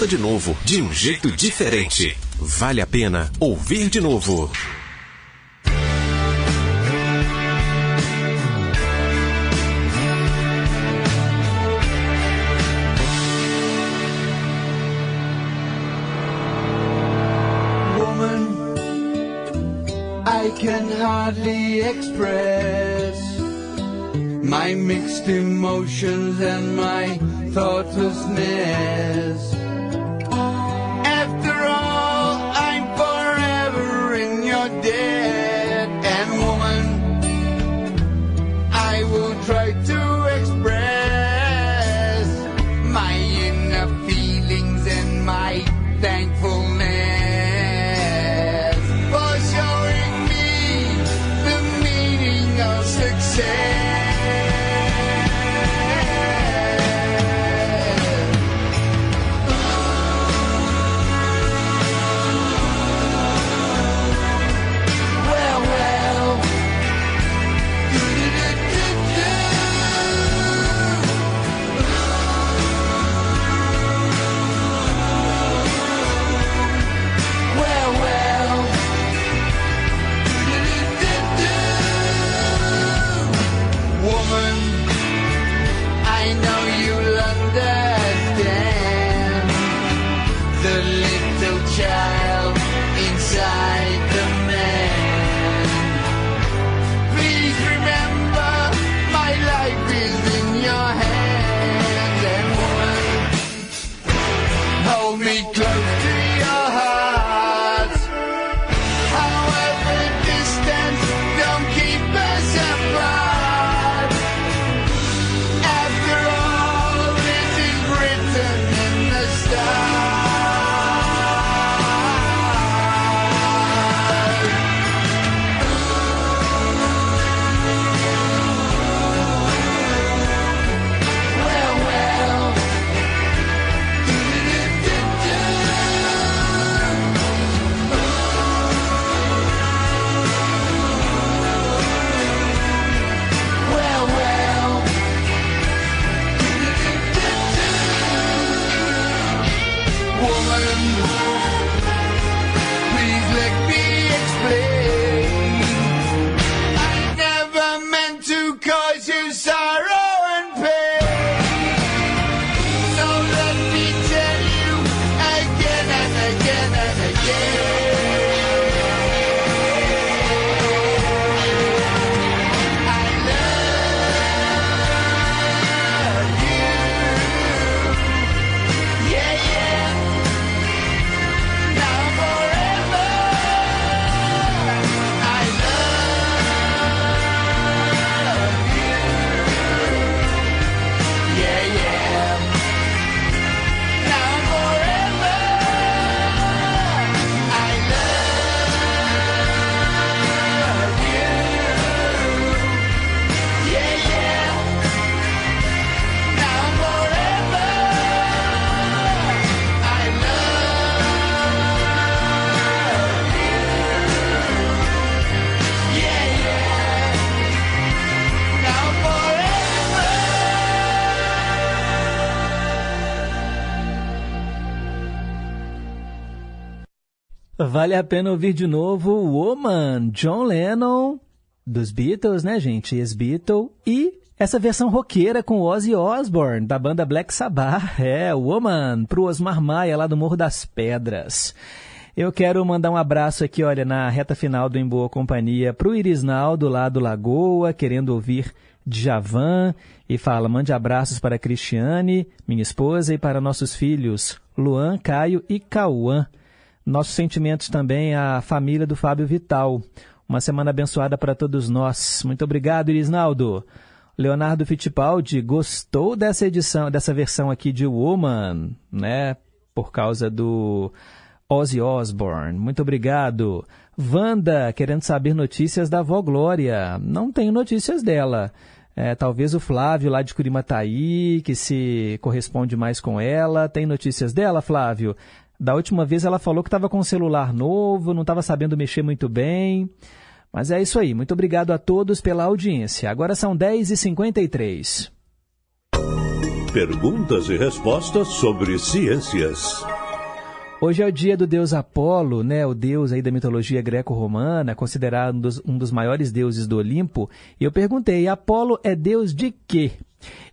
Ouça de novo, de um jeito diferente. Vale a pena ouvir de novo.
Woman, I can hardly express my mixed emotions and my thoughtlessness.
Vale a pena ouvir de novo Woman, John Lennon, dos Beatles, né, gente? Ex-Beatle. E essa versão roqueira com Ozzy Osbourne, da banda Black Sabbath. É, Woman, pro Osmar Maia, lá do Morro das Pedras. Eu quero mandar um abraço aqui, olha, na reta final do Em Boa Companhia, pro Irisnaldo, lá do Lagoa, querendo ouvir Djavan. E fala, mande abraços para a Cristiane, minha esposa, e para nossos filhos, Luan, Caio e Cauã. Nossos sentimentos também à família do Fábio Vital. Uma semana abençoada para todos nós. Muito obrigado, Irisnaldo. Leonardo Fittipaldi gostou dessa edição, dessa versão aqui de Woman, né? Por causa do Ozzy Osbourne. Muito obrigado. Wanda, querendo saber notícias da avó Glória. Não tenho notícias dela. É, talvez o Flávio lá de Curimataí, que se corresponde mais com ela. Tem notícias dela, Flávio? Da última vez ela falou que estava com um celular novo, não estava sabendo mexer muito bem. Mas é isso aí. Muito obrigado a todos pela audiência. Agora são 10h53.
Perguntas e respostas sobre ciências.
Hoje é o dia do deus Apolo, né? O deus aí da mitologia greco-romana, considerado um dos, um dos maiores deuses do Olimpo. E eu perguntei, Apolo é deus de quê?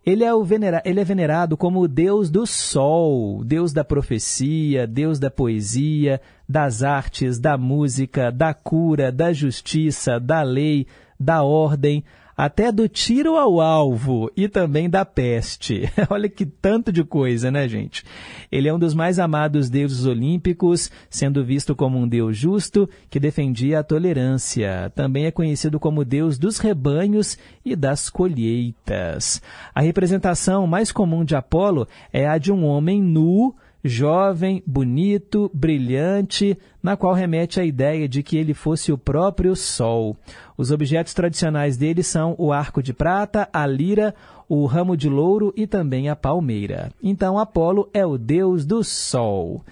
Ele é, o venera... ele é venerado como o deus do sol, deus da profecia, deus da poesia, das artes, da música, da cura, da justiça, da lei, da ordem, até do tiro ao alvo e também da peste. Olha que tanto de coisa, né, gente? Ele é um dos mais amados deuses olímpicos, sendo visto como um deus justo que defendia a tolerância. Também é conhecido como deus dos rebanhos e das colheitas. A representação mais comum de Apolo é a de um homem nu jovem, bonito, brilhante, na qual remete a ideia de que ele fosse o próprio Sol. Os objetos tradicionais dele são o arco de prata, a lira, o ramo de louro e também a palmeira. Então, Apolo é o deus do Sol.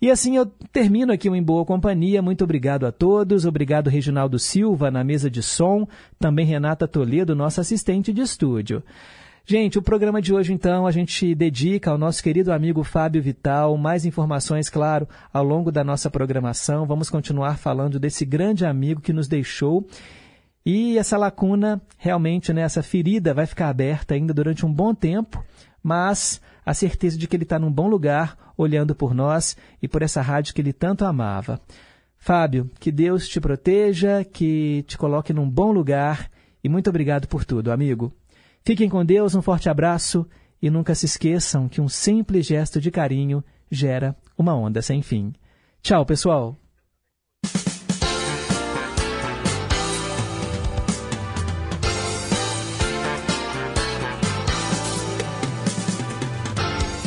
E assim eu termino aqui o Em Boa Companhia. Muito obrigado a todos. Obrigado, Reginaldo Silva, na mesa de som. Também Renata Toledo, nossa assistente de estúdio. Gente, o programa de hoje, então, a gente dedica ao nosso querido amigo Fábio Vital. Mais informações, claro, ao longo da nossa programação. Vamos continuar falando desse grande amigo que nos deixou. E essa lacuna, realmente, né, essa ferida vai ficar aberta ainda durante um bom tempo, mas a certeza de que ele está num bom lugar, olhando por nós e por essa rádio que ele tanto amava. Fábio, que Deus te proteja, que te coloque num bom lugar e muito obrigado por tudo, amigo. Fiquem com Deus, um forte abraço e nunca se esqueçam que um simples gesto de carinho gera uma onda sem fim. Tchau, pessoal!